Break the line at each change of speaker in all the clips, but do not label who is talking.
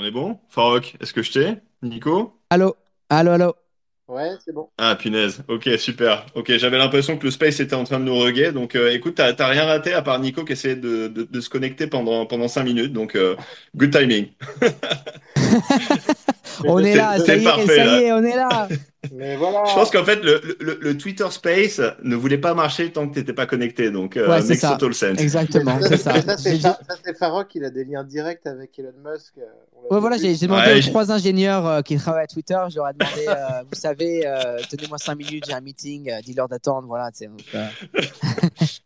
On est bon? Farok, est-ce que je t'ai? Nico?
Allô? Allô, allô?
Ouais, c'est bon.
Ah, punaise. Ok, super. Ok, j'avais l'impression que le space était en train de nous rugger. Donc, euh, écoute, t'as t'as rien raté à part Nico qui essayait de, de, de se connecter pendant, pendant 5 minutes. Donc, euh, good timing.
On est là, ça y est,
parfait
ça y est, on est là.
Mais voilà.
Je pense qu'en fait, le, le, le Twitter Space ne voulait pas marcher tant que t'étais pas connecté. Donc,
Ouais,
euh,
c'est
total sense.
Exactement,
Ça,
c'est ça.
ça, c'est Farok, il a des liens directs avec Elon Musk. euh,
Ouais, voilà, j'ai demandé
Ouais,
aux trois ingénieurs euh, qui travaillent à Twitter, je leur ai demandé, euh, vous savez, euh, donnez-moi cinq minutes, j'ai un meeting, euh, dis-leur d'attendre, voilà. tu donc, euh,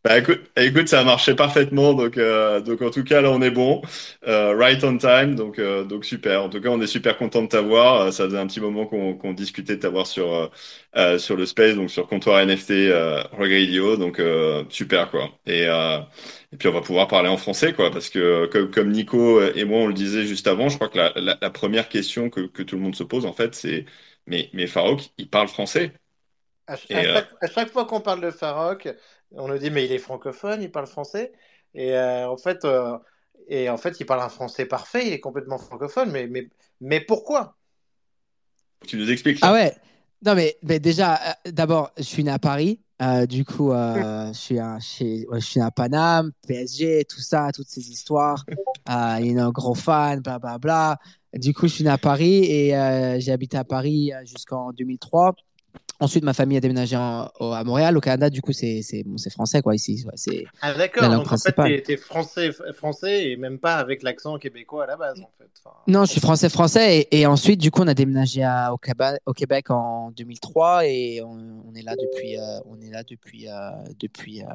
Bah, écoute, écoute, ça a marché parfaitement. Donc, euh, donc en tout cas, là, on est bon. Euh, right on time. Donc, euh, donc super. En tout cas, on est super content de t'avoir. Euh, Ça faisait un petit moment qu'on qu'on discutait de t'avoir sur, euh, euh, sur le space, donc sur comptoir NFT, euh. Donc, euh, super, quoi. Et, euh, et puis, on va pouvoir parler en français, quoi. Parce que, comme, comme Nico et moi, on le disait juste avant, je crois que la, la, la première question que, que tout le monde se pose, en fait, c'est, mais, mais Farouk, il parle français?
À, ch-
Et,
à
euh,
chaque, à chaque fois qu'on parle de Farok, on nous dit mais il est francophone, il parle français. Et euh, en fait, euh, et en fait, il parle un français parfait, il est complètement francophone. Mais, mais, mais pourquoi?
tu nous expliques,
Ah ouais, non mais, mais déjà, euh, d'abord, je suis né à Paris, euh, du coup, euh, je, suis chez, ouais, je suis né à Paname, PSG, tout ça, toutes ces histoires. Il est un gros fan, bla bla bla. Du coup, je suis né à Paris et j'ai habité à Paris jusqu'en 2003. Ensuite, ma famille a déménagé en- au- à Montréal, au Canada. Du coup, c'est bon, français, quoi, ici. Ouais, c'est
Ah d'accord, donc en fait, t'es, français, français et même pas avec l'accent québécois à la base, en fait. Enfin,
Non, je suis français-français et, et ensuite, du coup, on a déménagé à, au, Québec, au Québec en 2003 et on, on est là depuis, euh, on est là depuis, euh, depuis, euh,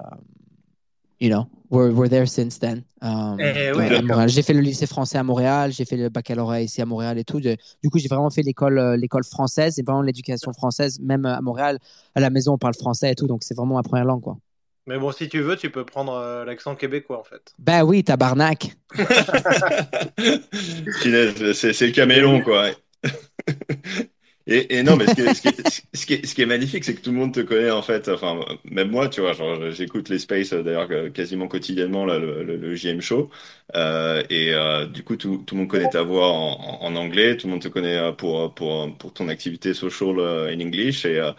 you know, we're, we're there since then. Um,
Eh
ouais. Montréal. J'ai fait le lycée français à Montréal, j'ai fait le baccalauréat ici à Montréal et tout. De- du coup, j'ai vraiment fait l'école, euh, l'école française et vraiment l'éducation française, même à Montréal, à la maison, on parle français et tout, donc c'est vraiment ma première langue, quoi.
Mais bon, si tu veux, tu peux prendre euh, l'accent québécois, en fait.
Ben oui, tabarnak.
C'est c'est le caméléon, quoi. Et, et non, mais ce qui est, ce qui est- ce qui est- ce qui est magnifique, c'est que tout le monde te connaît en fait. Enfin, même moi, tu vois, genre, j'écoute les Space euh, d'ailleurs euh, quasiment quotidiennement là, le, le, le JM Show. Euh, et euh, du coup, tout, tout le monde connaît ta voix en, en, anglais. Tout le monde te connaît euh, pour pour pour ton activité social euh, in English. Et euh,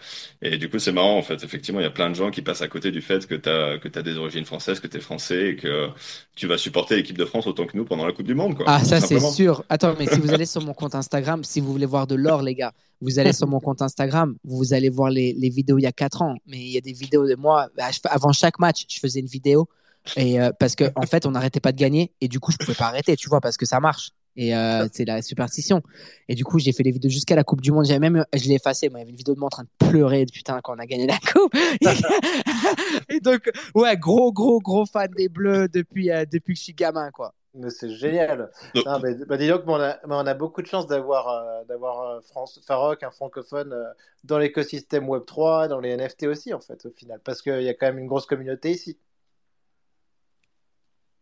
et du coup, c'est marrant en fait. Effectivement, il y a plein de gens qui passent à côté du fait que t'as que t'as des origines françaises, que t'es français et que tu vas supporter l'équipe de France autant que nous pendant la Coupe du Monde, quoi.
Ah, ça, c'est sûr. Attends, mais si vous allez sur mon compte Instagram, si vous voulez voir de l'or, les gars, vous allez sur mon compte Instagram, vous allez voir les, les vidéos il y a 4 ans. Mais il y a des vidéos de moi, bah, avant chaque match, je faisais une vidéo. Et euh, parce que en fait, on n'arrêtait pas de gagner. Et du coup, je pouvais pas arrêter, tu vois, parce que ça marche. Et euh, c'est la superstition. Et du coup, j'ai fait les vidéos jusqu'à la Coupe du Monde. J'avais même, je l'ai effacé. Moi, il y avait une vidéo de moi en train de pleurer, putain, quand on a gagné la Coupe. et donc, ouais, gros, gros, gros fan des Bleus depuis, euh, depuis que je suis gamin, quoi.
Mais c'est génial. Non, mais, bah, dis donc, mais on a, mais on a beaucoup de chance d'avoir euh, d'avoir euh, France, Farok, un francophone, euh, dans l'écosystème Web3, dans les NFT aussi, en fait, au final. Parce qu'il y a quand même une grosse communauté ici.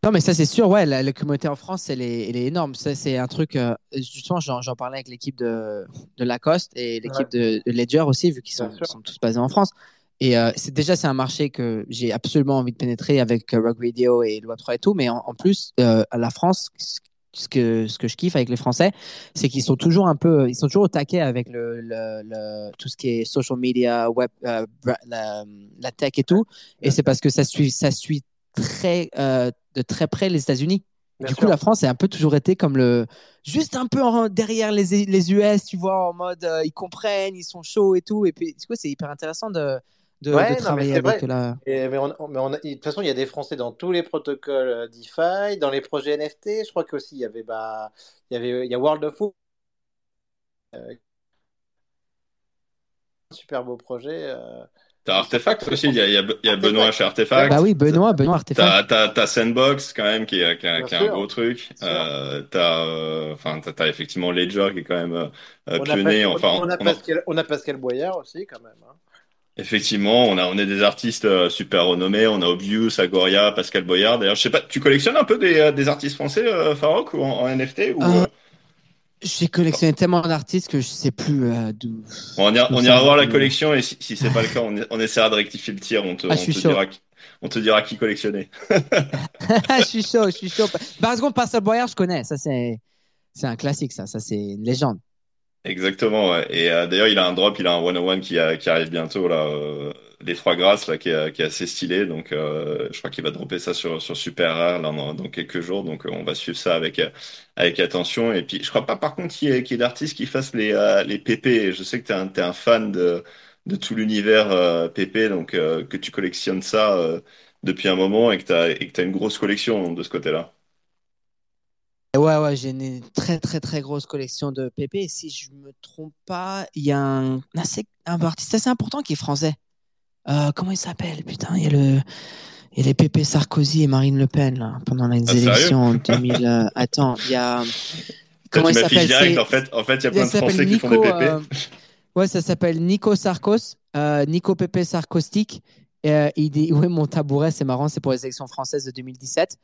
Non, mais ça, c'est sûr, ouais, la, la communauté en France, elle est, elle est énorme. Ça, c'est un truc, euh, justement, j'en parlais avec l'équipe de, de Lacoste et l'équipe
Ouais,
de, de Ledger aussi, vu qu'ils sont tous basés en France. Et euh, c'est déjà, c'est un marché que j'ai absolument envie de pénétrer avec euh, Rogue Radio et le Web3 et tout. Mais en, en plus, euh, à la France, ce que, ce que je kiffe avec les Français, c'est qu'ils sont toujours un peu, ils sont toujours au taquet avec le, le, le- tout ce qui est social media, web, euh, la, la tech et tout. Et c'est parce que ça suit, ça suit très, euh, de très près les États-Unis.
Bien
Du coup, la France est un peu toujours été comme le, juste un peu en- derrière les, les US, tu vois, en mode euh, ils comprennent, ils sont chauds et tout. Et puis, du coup, c'est hyper intéressant de, de, de
Ouais, non, mais
travailler
c'est
avec
vrai.
la.
Et, mais on, mais on a- de toute façon, il y a des Français dans tous les protocoles euh, DeFi, dans les projets NFT. Je crois qu'aussi, il y avait, bah, il y avait, il y a World of Food, euh, super beau projet. euh,
T'as Artefact aussi, il y a, il y a, il y a Benoît chez. Artefact.
Bah oui, Benoît, Benoît Artefact.
T'as, Sandbox quand même qui est, qui est,
Bien
qui est un gros truc. Euh, t'as, euh, enfin, t'as, t'as effectivement Ledger qui est quand même euh, euh,
On a, Pas-
pionnier.
on,
Enfin,
on a
on a,
Pascal, on a Pascal Boyard aussi, quand même. hein.
Effectivement, on a, on est des artistes euh, super renommés. On a Obvious, Agoria, Pascal Boyard. D'ailleurs, je sais pas, tu collectionnes un peu des, euh, des artistes français, euh, Farok, ou en, en NFT ou
Euh, j'ai collectionné tellement d'artistes que je sais plus euh, d'où
on ira, on voir la collection et si, si c'est pas le cas, on, on essaiera de rectifier le tir. On te,
Ah,
on te dira, qui- on te dira qui collectionner.
je suis chaud, je suis chaud. Par exemple, Pascal Boyard, je connais. Ça, c'est. c'est un classique, ça. Ça, c'est une légende.
Exactement, ouais. Et euh, d'ailleurs, il a un drop, il a un 101 qui, a, qui arrive bientôt, là, euh, les trois grâces, là, qui est, qui est assez stylé. Donc, euh, je crois qu'il va dropper ça sur, sur Super Rare, là, dans, dans quelques jours. Donc, on va suivre ça avec, avec attention. Et puis, je crois pas, par contre, qu'il y ait, qu'il y ait d'artistes qui fassent les, les PP. Je sais que tu es un, t'es un fan de, de tout l'univers PP, donc que tu collectionnes ça depuis un moment et que tu as, et que t'as une grosse collection de ce côté-là.
Ouais, ouais, j'ai une très, très, très grosse collection de PP. Et si je me trompe pas, il y a un, assez, un artiste assez important qui est français. Euh, comment il s'appelle Putain, il y a le. Il y a les PP Sarkozy et Marine Le Pen là, pendant les ah, élections en 2000. Euh, attends, il y a.
Comment il s'appelle? direct, en fait, en fait, il y a plein de Français qui font des PP. Euh,
ouais, ça s'appelle Nico Sarkos, Nico PP Sarkostique. il dit, ouais, mon tabouret, c'est marrant, c'est pour les élections françaises de 2017.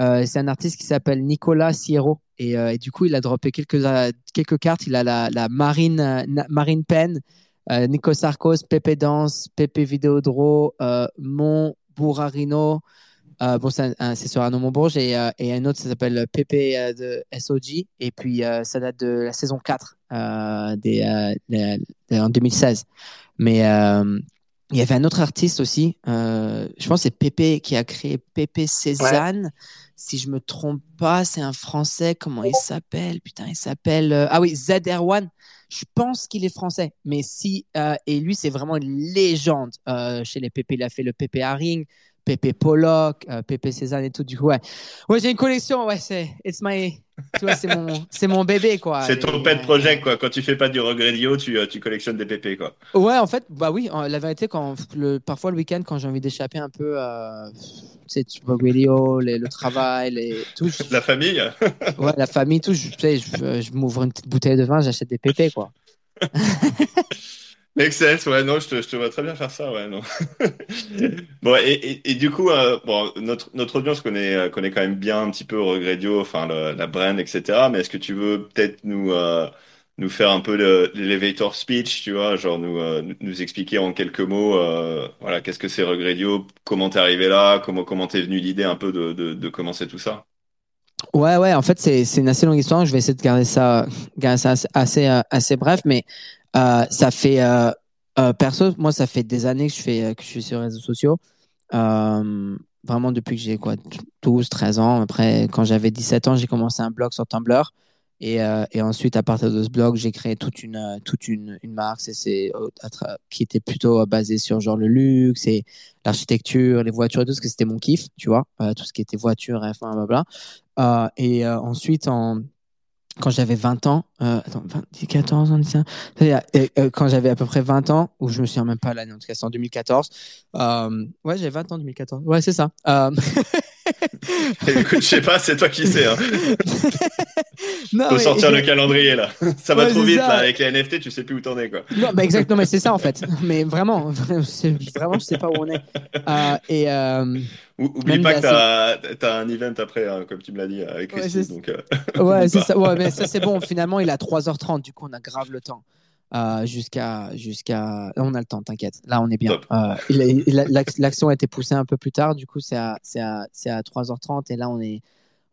Euh, c'est un artiste qui s'appelle Nicolas Sierro. Euh, et, du coup, il a droppé quelques, euh, quelques cartes. Il a la, Marine, Marine Pen, Nico Sarkos, Pepe Danse, Pepe Videodro, Mon Bourarino. bon, c'est sur Arnaud Montbourge. Et, et un autre, ça s'appelle Pepe de SOG. Et puis, ça date de la saison 4 des, en 2016. Mais il y avait un autre artiste aussi, je pense que c'est Pepe qui a créé Pepe Cézanne si je me trompe pas, c'est un Français. Comment il s'appelle? Putain, il s'appelle. Euh, ah oui, ZR1. Je pense qu'il est français. Mais si. Euh, et lui, c'est vraiment une légende euh, chez les PP. Il a fait le PP Haring, PP Pollock, PP Cézanne et tout. Du coup, ouais. Ouais, j'ai une collection. Ouais, c'est. It's my. Tu vois, c'est mon, c'est mon bébé, quoi.
C'est ton pet project, quoi. Quand tu fais pas du regredio, tu, tu collectionnes des PP, quoi.
Ouais, en fait, bah oui, la vérité, quand le, parfois le week-end, quand j'ai envie d'échapper un peu sais, Regredio, le travail, les, tout.
La famille
Ouais, la famille, tout. Je, je, je m'ouvre une petite bouteille de vin, j'achète des pépés, quoi.
Sense, ouais, non, je te, vois très bien faire ça, ouais, non. bon, et, du coup, euh, bon, notre, audience connaît, connaît quand même bien un petit peu Regredio, enfin, la brand, etc. Mais est-ce que tu veux peut-être nous, euh, nous faire un peu l'elevator speech, tu vois, genre nous, euh, nous expliquer en quelques mots, euh, voilà, qu'est-ce que c'est Regredio, comment t'es arrivé là, comment comment t'es venu l'idée un peu de, de, commencer tout ça?
Ouais, ouais, en fait, c'est une assez longue histoire. Je vais essayer de garder ça, garder ça assez, assez, euh, bref, mais ça fait, perso, moi, ça fait des années que je, fais, que je suis sur les réseaux sociaux. vraiment depuis que j'ai quoi, 12, 13 ans. Après, quand j'avais 17 ans, j'ai commencé un blog sur Tumblr. Et, euh, et, ensuite, à partir de ce blog, j'ai créé toute une, euh, toute une, une marque c'est, euh, qui était plutôt basée sur genre le luxe et l'architecture, les voitures et tout, parce que c'était mon kiff, tu vois, tout ce qui était voiture, F1, blablabla. Euh, et ensuite, en, quand j'avais 20 ans, euh, attends, 20, 14 ans, euh, quand j'avais à peu près 20 ans, ou je me souviens même pas l'année, en tout cas c'est en 2014. Euh, ouais, j'ai 20 ans en 2014. Ouais, c'est ça. Euh...
Écoute, je sais pas, c'est toi qui sais. Hein. non, Faut sortir le calendrier là. Ça va trop vite là. Avec les NFT, tu sais plus où t'en es quoi.
Non, bah exactement, mais c'est ça en fait. Mais vraiment, vraiment, je sais pas où on est. Euh, et
Oublie pas que tu as, un event après, hein, comme tu me l'as dit, avec Christy.
Ouais,
donc, euh,
ouais, c'est ça. Ouais, mais ça, c'est bon. Finalement, il a 3h30. Du coup, on a grave le temps. Euh, jusqu'à jusqu'à on a le temps t'inquiète. Là on est bien. Euh, l'action a été poussée un peu plus tard. Du coup c'est à c'est à à 3h30 et là on est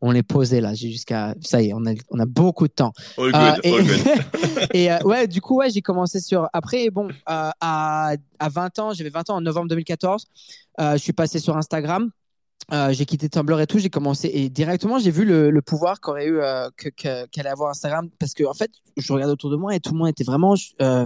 on est posé là. Jusqu'à ça y est on a on a beaucoup de temps.
All good, et, all good.
et ouais du coup ouais j'ai commencé sur après bon à à 20 ans j'avais 20 ans en novembre 2014 je suis passé sur Instagram euh, j'ai quitté Tumblr et tout, j'ai commencé et directement j'ai vu le, le pouvoir qu'aurait eu euh, que, qu'allait avoir Instagram parce que en fait je regarde autour de moi et tout le monde était vraiment euh,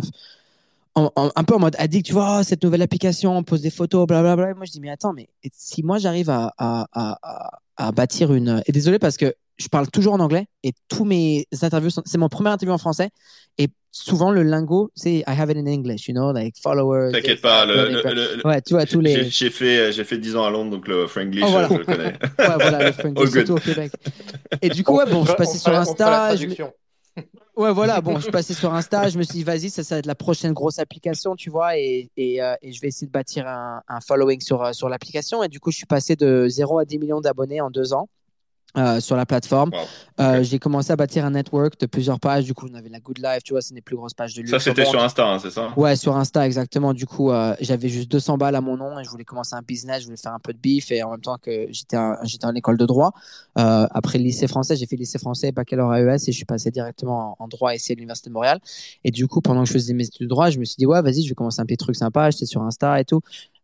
un peu en mode addict, tu vois, oh, cette nouvelle application, on pose des photos, blablabla. Bla, bla. Moi je dis mais attends, mais si moi j'arrive à, à, à, à, bâtir une et désolé parce que je parle toujours en anglais et tous mes interviews c'est mon premier interview en français et souvent le lingot c'est I have it in English you know like followers
t'inquiète pas le,
ouais tu vois tous les
j'ai fait j'ai fait 10 ans à Londres donc le franglish oh, voilà. je le connais ouais
voilà le franglish surtout au Québec et du coup ouais bon je passais sur Insta ouais voilà bon je passais sur Insta je me suis dit vas-y ça, ça va être la prochaine grosse application tu vois et, et, euh, et je vais essayer de bâtir un, un following sur, sur l'application. Et du coup je suis passé de 0 à 10 millions d'abonnés en deux ans euh, sur la plateforme.
Wow.
Euh. J'ai commencé à bâtir un network de plusieurs pages. Du coup, on avait la Good Life, tu vois, c'est une des plus grosses pages de
Ça,
luxe au
c'était sur Insta, hein, c'est ça?
Ouais, sur Insta, exactement. Du coup, euh, j'avais juste 200 balles à mon nom et je voulais commencer un business, je voulais faire un peu de bif et en même temps que j'étais en école de droit. Après le lycée français, j'ai fait lycée français, baccalauréat AES et je suis passé directement en, en droit ici à l'Université de Montréal. Et du coup, pendant que je faisais mes études de droit, je me suis dit, ouais, vas-y, je vais commencer un petit truc sympa. J'étais sur Insta et tout.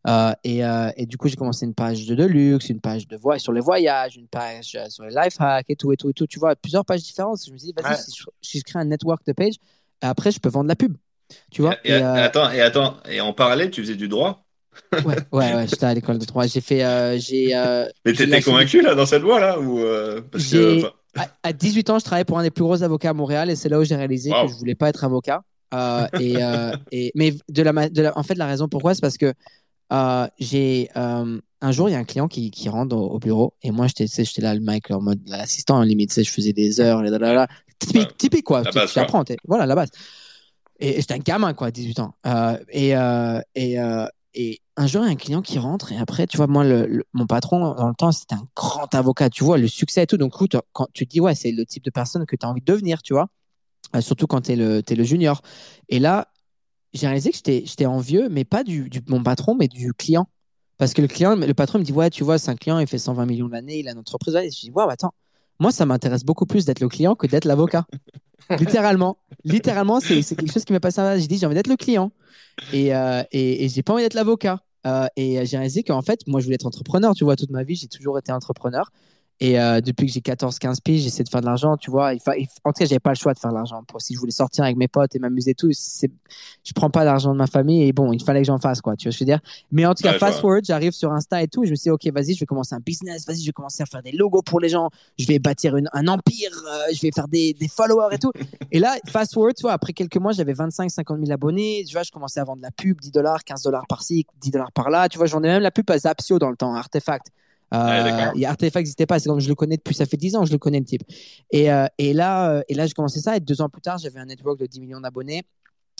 Euh, et, euh, et du coup, j'ai commencé une page de, luxe, une page de sur les voyages, une page euh, sur les life hacks et tout, et tout, et tout. Tu vois, plusieurs pages différentes. Je me suis dit, vas-y,
Ouais.
si, je, si je crée un network de page, après, je peux vendre la pub. Tu vois
et,
Et,
attends, et attends, et en parallèle, tu faisais du droit?
Ouais, ouais, ouais, j'étais à l'école de droit. J'ai fait, euh, j'ai, euh,
Mais t'étais convaincu là dans cette voie-là ou euh, parce que
à, à 18 ans, je travaillais pour un des plus gros avocats à Montréal et c'est là où j'ai réalisé
Wow.
que je voulais pas être avocat. Et, et, mais de la, ma- de la, en fait, la raison pourquoi, c'est parce que euh, j'ai euh, un jour, il y a un client qui, qui rentre au, au bureau et moi, j'étais, j'étais là, le mec, en mode l'assistant, limite, je faisais des heures, les là, typique, typique quoi.
La
Tu,
base,
tu
quoi.
apprends, voilà, la base. Et, et j'étais un gamin, quoi, 18 ans. Euh, et, et, et un jour, il y a un client qui rentre et après, tu vois, moi, le, le- mon patron, dans le temps, c'était un grand avocat, tu vois, le succès et tout. Donc, écoute, quand tu te dis, ouais, c'est le type de personne que tu as envie de devenir, tu vois, surtout quand tu es, t'es le junior. Et là, j'ai réalisé que j'étais envieux, mais pas du, du mon patron, mais du client. Parce que le client, le patron me dit, ouais, tu vois, c'est un client, il fait 120 millions l'année, il a une entreprise. Et je dis, ouais, attends, moi, ça m'intéresse beaucoup plus d'être le client que d'être l'avocat. Littéralement. Littéralement, c'est quelque chose qui m'est passé. à- J'ai dit, j'ai envie d'être le client. Et, euh, et, et j'ai pas envie d'être l'avocat. Euh, et j'ai réalisé qu'en fait, moi, je voulais être entrepreneur. Tu vois, toute ma vie, j'ai toujours été entrepreneur. Et euh, depuis que j'ai 14-15 piges, j'essaie de faire de l'argent, tu vois. Il fa... il- En tout cas, j'avais pas le choix de faire de l'argent. Pour... Si je voulais sortir avec mes potes et m'amuser et tout, je prends pas l'argent de ma famille et bon, il fallait que j'en fasse, quoi. Tu vois ce que je veux dire Mais en tout cas,
Ouais,
fast forward, j'arrive sur Insta et tout. Et je me suis dit, OK, vas-y, je vais commencer un business. Vas-y, je vais commencer à faire des logos pour les gens. Je vais bâtir une... un empire. euh, je vais faire des, des followers et tout. et là, fast forward, tu vois, après quelques mois, j'avais 25-50 000 abonnés. Tu vois, je commençais à vendre la pub, 10 dollars, 15 dollars par-ci, 10 dollars par-là. Tu vois, j'en ai même la pub à Zapsio dans le temps, Artefact. Euh,
Ouais,
Artefact n'existait pas, c'est comme je le connais depuis, ça fait 10 ans, je le connais le type. Et, euh, et là, euh, et là, j'ai commencé ça, et deux ans plus tard, j'avais un network de 10 millions d'abonnés.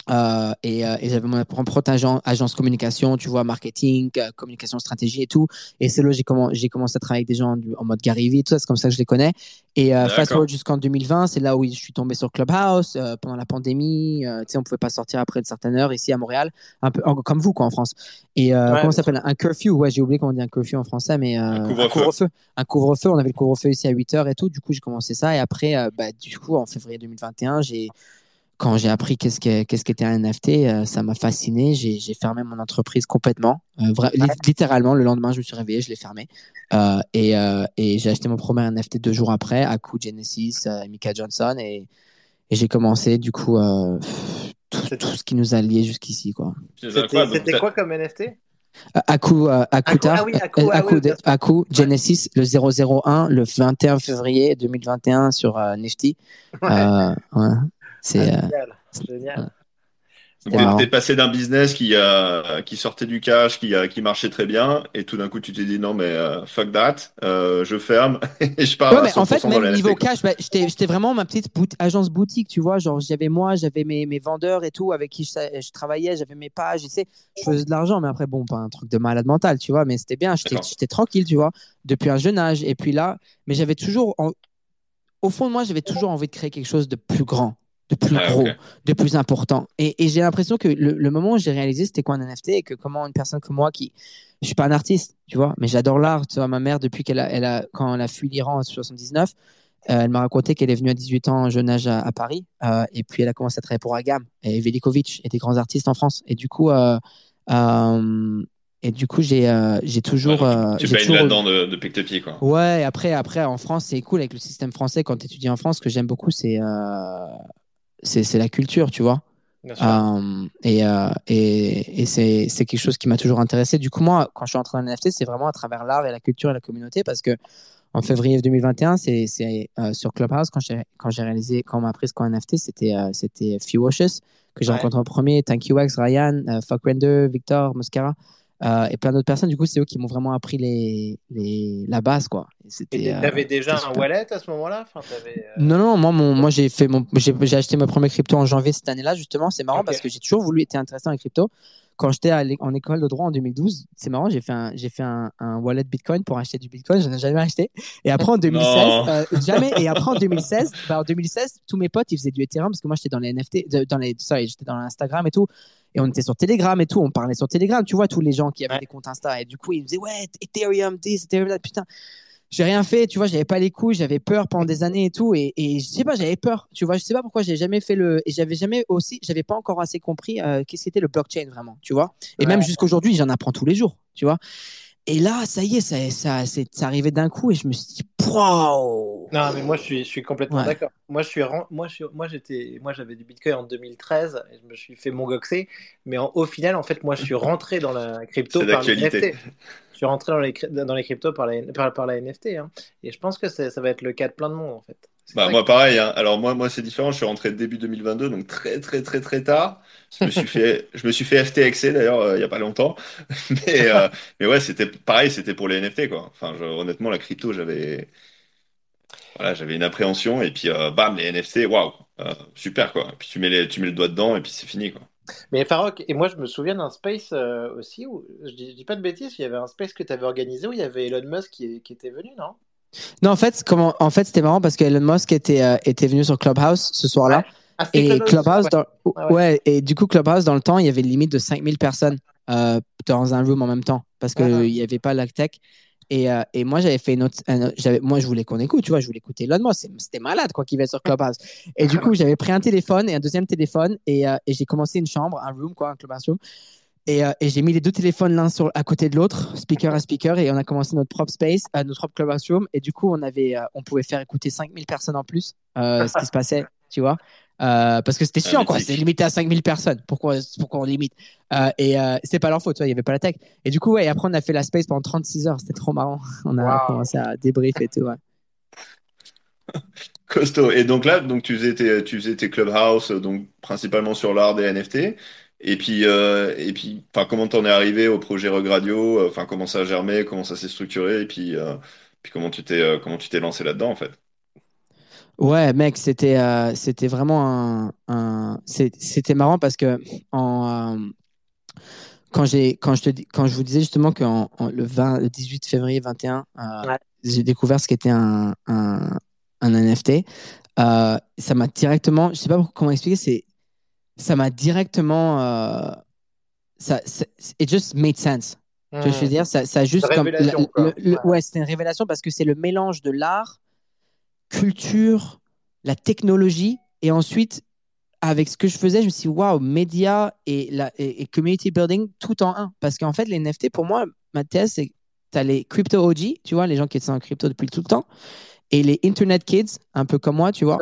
Euh, et, euh, et j'avais mon propre agent, agence communication, tu vois, marketing, euh, communication, stratégie et tout. Et c'est là où j'ai commen- j'ai commencé à travailler avec des gens du- en mode Gary Vee, tout ça, c'est comme ça que je les connais. Et fast forward jusqu'en 2020, c'est là où je suis tombé sur Clubhouse pendant la pandémie. tu sais, on pouvait pas sortir après une certaine heure ici à Montréal, un peu en- comme vous quoi en France. Et
Ouais,
comment ça s'appelle? Un curfew, ouais, j'ai oublié comment on dit un curfew en français, mais
Un couvre-feu.
Un couvre-feu, on avait le couvre-feu ici à 8 heures et tout. Du coup, j'ai commencé ça. Et après, bah, du coup, en février 2021, j'ai quand j'ai appris qu'est-ce que- qu'est-ce qu'était un NFT, euh, ça m'a fasciné. J'ai j'ai fermé mon entreprise complètement. Euh, vra- littéralement, le lendemain, je me suis réveillé, je l'ai fermé. Euh, et et, euh, et j'ai acheté mon premier NFT deux jours après, à coup Genesis, euh, Mika Johnson. Et, et j'ai commencé, du coup, euh, tout, ce qui nous a liés jusqu'ici.
C'était quoi comme NFT
Aku,
Aku,
Genesis, le 001, le 21 février 2021 sur euh, Nifty.
Ouais.
Euh, ouais. C'est
Ah,
euh,
génial, génial.
donc,
c'était
t'es- passé d'un business qui, a, qui sortait du cash, qui, a, qui marchait très bien, et tout d'un coup tu t'es dit non mais euh, fuck that, euh, je ferme et je pars
Ouais,
à
mais
100%
en fait, même niveau cash, bah, j'étais j'étais vraiment ma petite bout- agence boutique, tu vois. Genre, j'avais moi, j'avais mes, mes vendeurs et tout avec qui je, travaillais, j'avais mes pages, tu sais, je faisais de l'argent, mais après, bon, pas un truc de malade mental, tu vois, mais c'était bien, j'étais tranquille, tu vois, depuis un jeune âge. Et puis là, mais j'avais toujours, en- au fond de moi, j'avais toujours envie de créer quelque chose de plus grand, de plus
Ouais,
gros, de plus important. Et, et j'ai l'impression que le, le moment où j'ai réalisé c'était quoi un NFT et que comment une personne comme moi qui je suis pas un artiste, tu vois, mais j'adore l'art. Tu vois, ma mère depuis qu'elle a, elle a quand elle a fui l'Iran en 79, euh, elle m'a raconté qu'elle est venue à 18 ans, jeune âge à, à Paris, euh, et puis elle a commencé à travailler pour Agam et Velikovic et des grands artistes en France. Et du coup, euh, et du coup, j'ai euh, j'ai toujours,
Ouais, tu baignes
toujours
là-dedans de, t'es petit, quoi.
Ouais, après, après, en France, c'est cool avec le système français. Quand tu étudies en France, ce que j'aime beaucoup, c'est euh, c'est c'est la culture, tu vois.
Sûr.
Euh, et euh, et, et c'est c'est quelque chose qui m'a toujours intéressé. Du coup, moi, quand je suis entré dans NFT, c'est vraiment à travers l'art et la culture et la communauté parce que en février 2021, c'est c'est euh, sur Clubhouse quand j'ai quand j'ai réalisé quand on m'a appris ce qu'est un NFT, c'était euh, c'était Few Washes que j'ai
Ouais.
rencontré en premier, Thank You Wax, Ryan, euh, Fuck Render, Victor, Muscara. Euh, et plein d'autres personnes. Du coup, c'est eux qui m'ont vraiment appris les, les, la base, quoi. Et C'était. euh,
t'avais déjà un
super.
wallet à ce moment-là? Enfin, t'avais, euh,
Non, non, moi, mon, moi j'ai fait mon, j'ai j'ai acheté ma première crypto en janvier cette année-là, justement. C'est marrant parce que j'ai toujours voulu être intéressé dans les cryptos. Quand j'étais en école de droit en 2012, c'est marrant, j'ai fait un, j'ai fait un, un, wallet Bitcoin pour acheter du Bitcoin, je n'en ai jamais acheté. Et après en 2016, euh, jamais. Et après en 2016, bah, en 2016, tous mes potes ils faisaient du Ethereum parce que moi j'étais dans les NFT, dans les, sorry, j'étais dans l'Instagram et tout. Et on était sur Telegram et tout, on parlait sur Telegram, tu vois, tous les gens qui avaient des comptes Insta. Et du coup, ils me disaient, ouais, Ethereum, this, Ethereum, that, putain j'ai rien fait, tu vois, j'avais pas les couilles, j'avais peur pendant des années et tout, et, et je sais pas, j'avais peur, tu vois, je sais pas pourquoi j'ai jamais fait le, et j'avais jamais aussi, j'avais pas encore assez compris euh, qu'est-ce qu'était le blockchain vraiment, tu vois, et même jusqu'aujourd'hui, j'en apprends tous les jours, tu vois. Et là, ça y est, ça, ça, c'est arrivé d'un coup et je me suis dit, waouh!
Non, mais moi, je suis, je suis complètement d'accord. Moi, je suis, moi, je moi, j'étais, moi, j'avais du Bitcoin en 2013 et je me suis fait mon goxé. Mais au final, en fait, moi, je suis rentré dans la crypto par les NFT. Je suis rentré dans les, dans les cryptos par la, par, par la NFT. Hein. Et je pense que ça va être le cas de plein de monde, en fait.
Bah, moi, pareil. Hein. Alors, moi, moi c'est différent. Je suis rentré début 2022, donc très, très, très, très tard. Je me suis fait, je me suis fait FTXC d'ailleurs, euh, il n'y a pas longtemps. mais, euh, mais ouais, c'était pareil, c'était pour les NFT, quoi. Enfin, honnêtement, la crypto, j'avais. Voilà, j'avais une appréhension et puis euh, bam, les NFT, waouh, super quoi. puis tu mets, les, tu mets le doigt dedans et puis c'est fini quoi.
Mais Farok, et moi je me souviens d'un space aussi où, je dis, dis, pas de bêtises, il y avait un space que tu avais organisé où il y avait Elon Musk qui, qui était venu, non?
Non, en fait, comment, en fait, c'était marrant parce que Elon Musk était, euh, était venu sur Clubhouse ce soir-là. Ah, et Clubhouse, ouais. Dans, ah ouais. et du coup, Clubhouse, dans le temps, il y avait une limite de 5000 personnes euh, dans un room en même temps parce qu'il ah. n'y avait pas la tech. Et, euh, et, moi, j'avais fait une autre. moi, je voulais qu'on écoute, tu vois, je voulais écouter Elon Musk. C'était malade, quoi, qu'il va sur Clubhouse. Et du coup, j'avais pris un téléphone et un deuxième téléphone et, et j'ai commencé une chambre, un room, quoi, un Clubhouse room. Euh, et, j'ai mis les deux téléphones l'un à côté de l'autre, speaker à speaker, et on a commencé notre propre space, euh, notre propre classroom. Et du coup, on avait, euh, on pouvait faire écouter 5000 personnes en plus, ce qui se passait, tu vois. Parce que c'était chiant, quoi. C'était limité à 5000 personnes. Pourquoi, pourquoi on limite? Et c'est pas leur faute, tu vois. Il y avait pas la tech. Et du coup, ouais. Et après, on a fait la space pendant 36 heures. C'était trop marrant. On a commencé à débrief et tout. Ouais.
Costaud. Et donc là, donc tu faisais tes, tu faisais tes clubhouse, donc principalement sur l'art des NFT. Et puis, euh, et puis, enfin, comment t'en es arrivé au projet Regradio euh, Enfin, comment ça a germé? Comment ça s'est structuré? Et puis, euh, puis comment tu t'es, comment tu t'es lancé là-dedans en fait?
Ouais, mec, c'était, c'était vraiment un, c'était marrant parce que en quand j'ai, quand je te quand je vous disais justement que le 20, le 18 février 21, j'ai découvert ce qu'était un, un, un NFT. ça m'a directement, je sais pas comment expliquer, c'est ça m'a directement. Euh, ça, it just made sense. Je veux hmm. dire, ça, ça juste comme. ouais, c'était une révélation parce que c'est le mélange de l'art, culture, la technologie, et ensuite, avec ce que je faisais, je me suis dit, waouh, média et, la, et, community building tout en un. Parce qu'en fait, les NFT, pour moi, ma thèse, c'est que tu as les crypto OG, tu vois, les gens qui sont en crypto depuis tout le temps, et les internet kids, un peu comme moi, tu vois.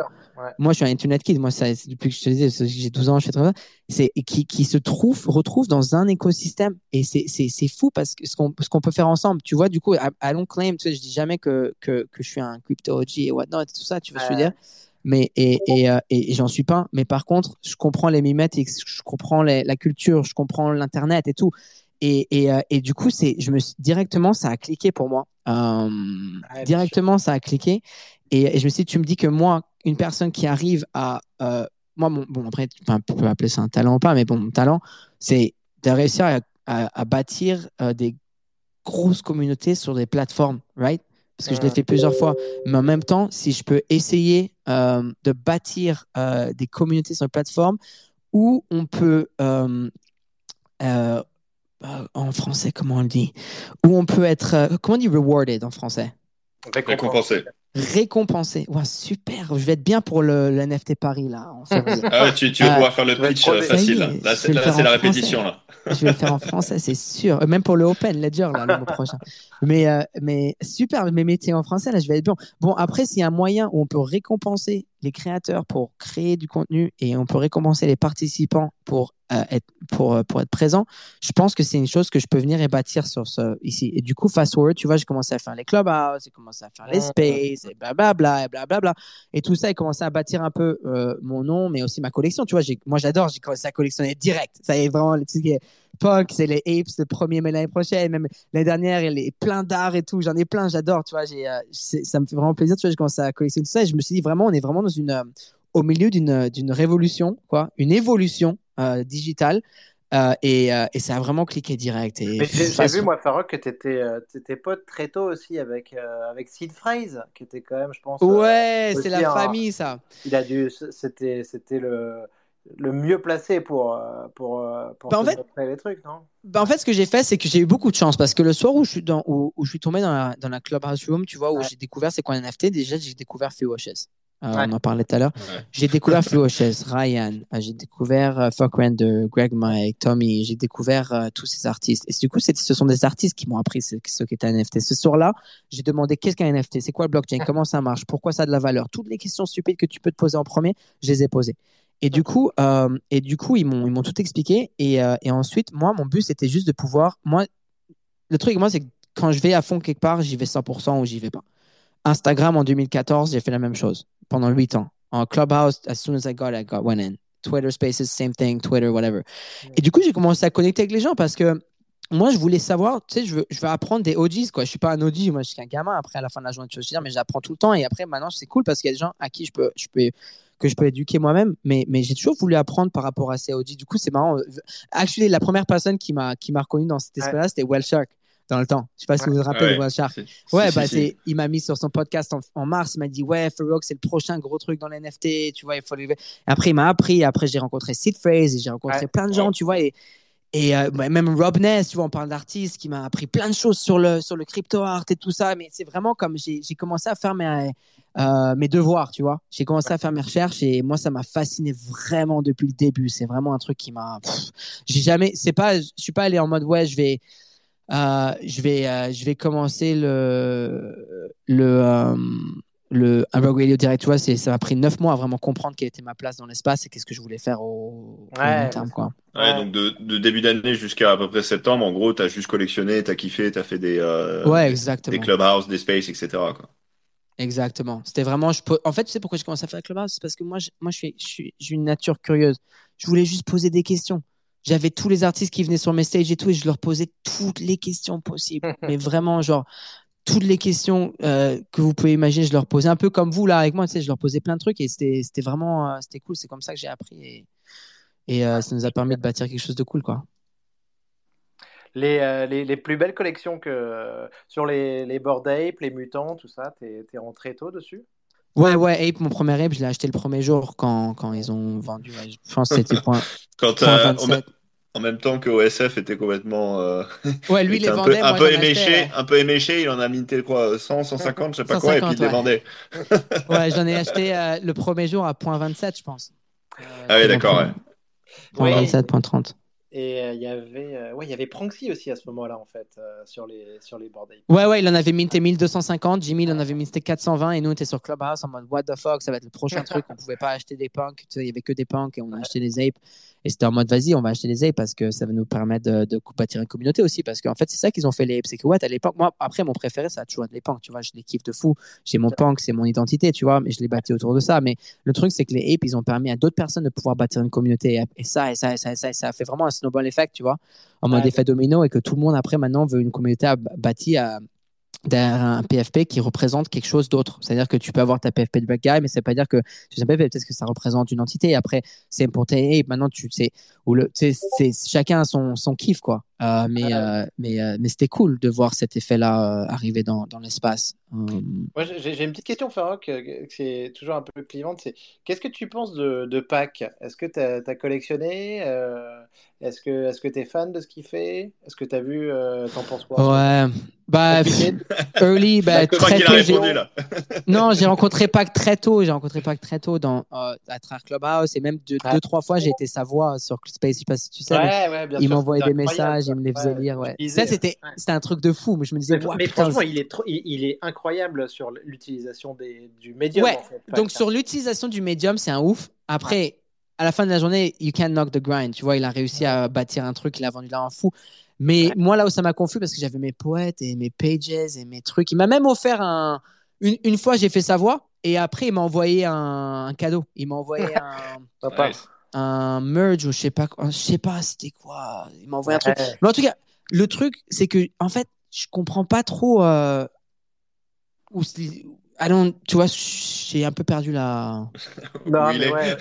Moi, je suis un internet kid. Moi, ça, depuis que je te disais, j'ai 12 ans, je fais ça. C'est qui, qui se trouve, retrouve dans un écosystème. Et c'est fou parce que ce qu'on qu'on peut faire ensemble. Tu vois, du coup, I, don't claim, tu sais, je dis jamais que, que, que je suis un crypto OG et whatnot et tout ça. Tu vois ce que je veux dire? Mais, et, et, euh, et, j'en suis pas. Mais par contre, je comprends les mimetics, je comprends la culture, je comprends l'internet et tout. Et, et, euh, et, du coup, c'est, je me directement, ça a cliqué pour moi. Euh, directement, ça a cliqué. Et, je me suis dit, tu me dis que moi, une personne qui arrive à. Euh, moi, bon, après, tu peux appeler ça un talent ou pas, mais bon, mon talent, c'est de réussir à, à, bâtir euh, des grosses communautés sur des plateformes, right? Parce que je l'ai fait plusieurs fois. Mais en même temps, si je peux essayer de bâtir des communautés sur une plateforme où on peut. En français, comment on le dit Où on peut être. comment on dit rewarded en français?
Récompensé
récompensé. Ouais, super, je vais être bien pour le, NFT Paris là.
ah tu, tu vas pouvoir faire le pitch euh, facile. Là, c'est la répétition là.
je vais le faire en français, c'est sûr. Même pour le Open Ledger là, le mois prochain. Mais, euh, mais super, mes métiers en français là, je vais être bien. Bon, après, s'il y a un moyen où on peut récompenser les créateurs pour créer du contenu et on peut récompenser les participants pour euh, être pour, euh, pour être présent, je pense que c'est une chose que je peux venir et bâtir sur ce ici. Et du coup, fast forward, tu vois, j'ai commencé à faire les clubhouse, j'ai commencé à faire les space, et blablabla, et blablabla. Et tout ça, j'ai commencé à bâtir un peu euh, mon nom, mais aussi ma collection. Tu vois, moi, j'adore, j'ai commencé à collectionner direct. Ça est vraiment le truc Punk, c'est les Apes, le premier, mais l'année prochaine, même l'année dernière, il est plein d'art et tout. J'en ai plein, j'adore, tu vois. J'ai, ça me fait vraiment plaisir, tu vois. J'ai commencé à collectionner tout ça et je me suis dit vraiment, on est vraiment dans une, au milieu d'une, d'une révolution, quoi, une évolution digitale Euh, et, euh, et, ça a vraiment cliqué direct.
J'ai vu, moi, Farok, que tu étais, euh, étais, pote très tôt aussi avec, avec Sid Phrase, qui était quand même, je pense.
Ouais, c'est la famille, ça.
Il a dû. C'était le, le mieux placé pour, pour, pour bah, en fait, les trucs, non?
Bah En fait, ce que j'ai fait, c'est que j'ai eu beaucoup de chance parce que le soir où je suis, dans, où, je suis tombé dans la, dans la Clubhouse Room, tu vois, où j'ai découvert c'est quoi un NFT, déjà, j'ai découvert FUHS. Euh, on en parlait tout à l'heure. J'ai découvert FluoHS, Ryan, euh, j'ai découvert euh, Fuck Render, Greg Mike, Tommy, j'ai découvert tous ces artistes. Et du coup, ce sont des artistes qui m'ont appris ce, ce qu'est un NFT. Ce soir-là, j'ai demandé qu'est-ce qu'un NFT, c'est quoi le blockchain, comment ça marche, pourquoi ça a de la valeur? Toutes les questions stupides que tu peux te poser en premier, je les ai posées. Et du coup, et du coup, ils m'ont, ils m'ont tout expliqué. Et, et ensuite, moi, mon but, c'était juste de pouvoir. Moi, le truc, moi, c'est que quand je vais à fond quelque part, j'y vais 100% ou j'y vais pas. Instagram en 2014, j'ai fait la même chose pendant 8 ans. En Clubhouse, as soon as I got it, I got went in. Twitter Spaces, same thing, Twitter, whatever. Et du coup, j'ai commencé à connecter avec les gens parce que moi, je voulais savoir, tu sais, je veux, je veux apprendre des OGs, quoi. Je suis pas un OG, moi, je suis un gamin. Après, à la fin de la journée, tu veux dire, mais j'apprends tout le temps. Et après, maintenant, c'est cool parce qu'il y a des gens à qui je peux, je peux, que je peux éduquer moi-même. Mais, mais j'ai toujours voulu apprendre par rapport à ces OGs. Du coup, c'est marrant. Actually, la première personne qui m'a, qui m'a reconnu dans cet espace-là, c'était Well Shark dans le temps. Je sais pas si vous vous rappelez ouais, Shark. Ouais, bah, c'est, il m'a mis sur son podcast en, mars. Il m'a dit, ouais, Farouk, c'est le prochain gros truc dans les NFT. Tu vois, il faut Après, il m'a appris. Après, j'ai rencontré Sid Phrase et j'ai rencontré plein de gens, tu vois. Et, et euh, même Rob Ness, tu vois, on parle d'artiste qui m'a appris plein de choses sur le, sur le crypto art et tout ça. Mais c'est vraiment comme j'ai, j'ai commencé à faire mes, euh, mes devoirs, tu vois. J'ai commencé à faire mes recherches et moi, ça m'a fasciné vraiment depuis le début. C'est vraiment un truc qui m'a. J'ai jamais. C'est pas. Je suis pas allé en mode ouais, je vais euh, je vais euh, je vais commencer le le euh, le un Radio Direct. Tu vois, c'est ça m'a pris neuf mois à vraiment comprendre quelle était ma place dans l'espace et qu'est-ce que je voulais faire au, long terme, quoi.
Ouais, donc de, de début d'année jusqu'à à peu près septembre, en gros, tu as juste collectionné, tu as kiffé, tu as fait des,
ouais, exactement.
des clubhouse, des spaces, etc. Quoi.
Exactement. C'était vraiment. Je En fait, tu sais pourquoi j'ai commencé à faire clubhouse C'est parce que moi, je, moi je, suis, je, suis, une nature curieuse. Je voulais juste poser des questions j'avais tous les artistes qui venaient sur mes stages et tout, et je leur posais toutes les questions possibles. mais vraiment, genre, toutes les questions euh, que vous pouvez imaginer, je leur posais un peu comme vous là avec moi, tu sais, je leur posais plein de trucs et c'était vraiment, euh, c'était cool. C'est comme ça que j'ai appris et, et euh, ça nous a permis de bâtir quelque chose de cool, quoi.
Les, les, les, plus belles collections que sur les, les Bored Ape, les Mutants, tout ça, t'es es rentré tôt dessus?
Ouais, ouais, Ape, mon premier Ape, je l'ai acheté le premier jour quand, quand ils ont vendu. je pense que c'était point,
quand, point en même temps que OSF était complètement. Euh,
ouais, lui, il les
un
vendait.
Peu, un, peu éméché, un peu éméché, il en a mis quoi, 100, 150, je sais pas quoi, et puis il les vendait.
ouais, j'en ai acheté euh, le premier jour à 0.27, je pense.
ah oui, d'accord, ouais.
0.27,
Et euh, il y avait, ouais, il y avait Pranksy aussi à ce moment-là, en fait, sur les, sur les board
Ouais, ouais, il en avait minté 1250, Jimmy, il en avait minté 420, et nous, on était sur Clubhouse en mode, what the fuck, ça va être le prochain truc, on pouvait pas acheter des punks, il y avait que des punks, et on a acheté des apes. Et c'était en mode, vas-y, on va acheter les apes parce que ça va nous permettre de, de bâtir une communauté aussi. Parce qu'en fait, c'est ça qu'ils ont fait les apes. C'est que, ouais, à l'époque, moi, après, mon préféré, ça a toujours été les punks. Tu vois, je les kiffe de fou. J'ai mon punk, c'est mon identité, tu vois, mais je l'ai bâti autour de ça. Mais le truc, c'est que les apes, ils ont permis à d'autres personnes de pouvoir bâtir une communauté. Et ça, et ça, et ça, et ça, ça fait vraiment un snowball effect, tu vois, en mode effet domino et que tout le monde, après, maintenant, veut une communauté bâtie à derrière un PFP qui représente quelque chose d'autre. C'est-à-dire que tu peux avoir ta PFP de black guy, mais ça veut pas dire que tu sais peut-être que ça représente une entité. Et après, c'est pour tes maintenant tu sais où le, c'est chacun a son, son kiff quoi. Euh, mais, euh, mais, euh, mais c'était cool de voir cet effet-là arriver dans, dans l'espace.
Moi, j'ai une petite question, Farok, qui est toujours un peu clivante. C'est qu'est-ce que tu penses de, de Pac Est-ce que tu as, collectionné Est-ce que tu es fan de ce qu'il fait? Est-ce que tu as vu T'en penses quoi?
Ouais. Bah, early, bah, très tôt. non, j'ai rencontré Pac très tôt. J'ai rencontré Pac très tôt dans, à travers Clubhouse et même deux, deux trois fois, j'ai été sa voix sur Space. Je sais pas si tu sais.
Ouais, ouais,
il m'envoyait des messages il me les faisait lire. Ouais. Ça, c'était un truc de fou. Mais je me disais,
mais, franchement, il est, trop, il, est incroyable sur l'utilisation du médium.
Ouais. Donc, sur l'utilisation du médium, c'est un ouf. Après, à la fin de la journée, you can't knock the grind. Tu vois, il a réussi à bâtir un truc, il a vendu là un fou. Mais moi, là où ça m'a confus, parce que j'avais mes poètes et mes pages et mes trucs, il m'a même offert un. Une, une fois, j'ai fait sa voix. Et après, il m'a envoyé un, cadeau. Il m'a envoyé un un merge ou je sais pas, je sais pas c'était quoi. Il m'a envoyé un truc. Mais en tout cas, le truc, c'est que en fait, je comprends pas trop euh, où, allons, tu vois, j'ai un peu perdu la.
non, mais ouais,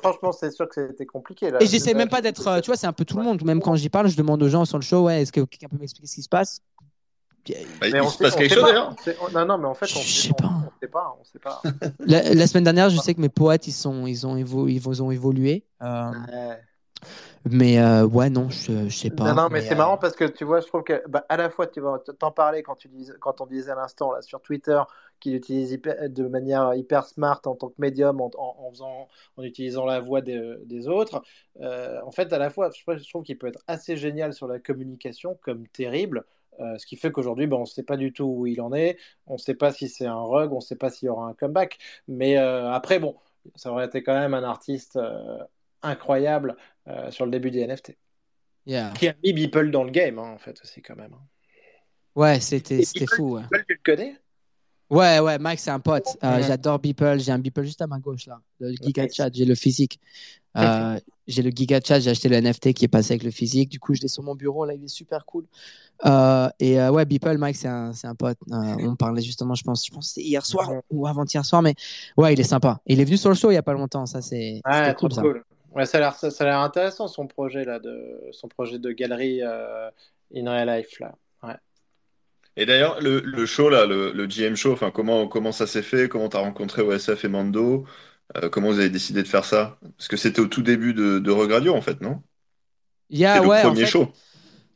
franchement, c'est sûr que c'était compliqué. Là.
Et j'essaie même pas d'être, tu vois, c'est un peu tout le monde. Même quand j'y parle, je demande aux gens sur le show, ouais, est-ce que quelqu'un peut m'expliquer ce qui se passe?
Bah, il se passe quelque chose d'ailleurs.
Non, non, mais en fait,
on ne sait pas.
On sait pas, on sait pas.
La, semaine dernière, je sais que mes poètes, ils, sont, ils, ont, ils ont évolué. Euh, mais euh, ouais, non, je, je sais pas.
Non, non mais, c'est euh, marrant parce que tu vois, je trouve que bah, à la fois, tu vois, t'en parlais quand, tu dis, quand on disait à l'instant là sur Twitter qu'il utilise de manière hyper smart en tant que médium, en, en, faisant, en utilisant la voix des, des autres. Euh, en fait, à la fois, je, trouve qu'il peut être assez génial sur la communication comme terrible. Ce qui fait qu'aujourd'hui, ben, on ne sait pas du tout où il en est, on ne sait pas si c'est un rug, on ne sait pas s'il y aura un comeback. Mais après, bon, ça aurait été quand même un artiste incroyable euh, sur le début des NFT. Qui a mis Beeple dans le game, hein, en fait, aussi, quand même. Hein.
Ouais, c'était fou. Ouais.
Beeple, tu le connais?
Ouais, ouais, Mike, c'est un pote. Euh, j'adore Beeple. J'ai un Beeple juste à ma gauche, là. Le Giga Chat, j'ai le physique. Euh, j'ai le Giga Chat, j'ai acheté le NFT qui est passé avec le physique. Du coup, je l'ai sur mon bureau, là, il est super cool. et ouais, Beeple, Mike, c'est un, un, pote. on parlait justement, je pense, je pense c'était hier soir ou avant-hier soir, mais ouais, il est sympa. Il est venu sur le show il y a pas longtemps, ça, c'est
ouais, cool. cool. Ouais, ça a l'air ça, a l'air intéressant son projet là de son projet de galerie euh, in real life là. Ouais.
Et d'ailleurs le, le, show là, le, le GM show, enfin comment comment ça s'est fait, comment tu as rencontré OSF et Mando, euh, comment vous avez décidé de faire ça? Parce que c'était au tout début de, de Regradio en fait, non?
Il ouais, le premier show.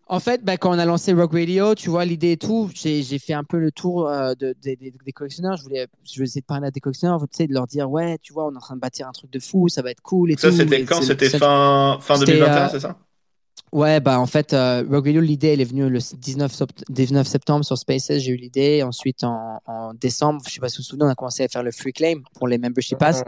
En fait, bah, quand on a lancé Rock Radio, tu vois, l'idée et tout, j'ai fait un peu le tour euh, de, des collectionneurs. Je voulais, je voulais essayer de parler à des collectionneurs, tu sais, de leur dire, ouais, tu vois, on est en train de bâtir un truc de fou, ça va être cool et
ça, c'était quand? C'était fin, fin 2021, euh, c'est ça?
Ouais, bah en fait, euh, l'idée, elle est venue le 19, 19 septembre sur Spaces, j'ai eu l'idée. Ensuite, en, en, décembre, je sais pas si vous vous souvenez, on a commencé à faire le free claim pour les membership pass.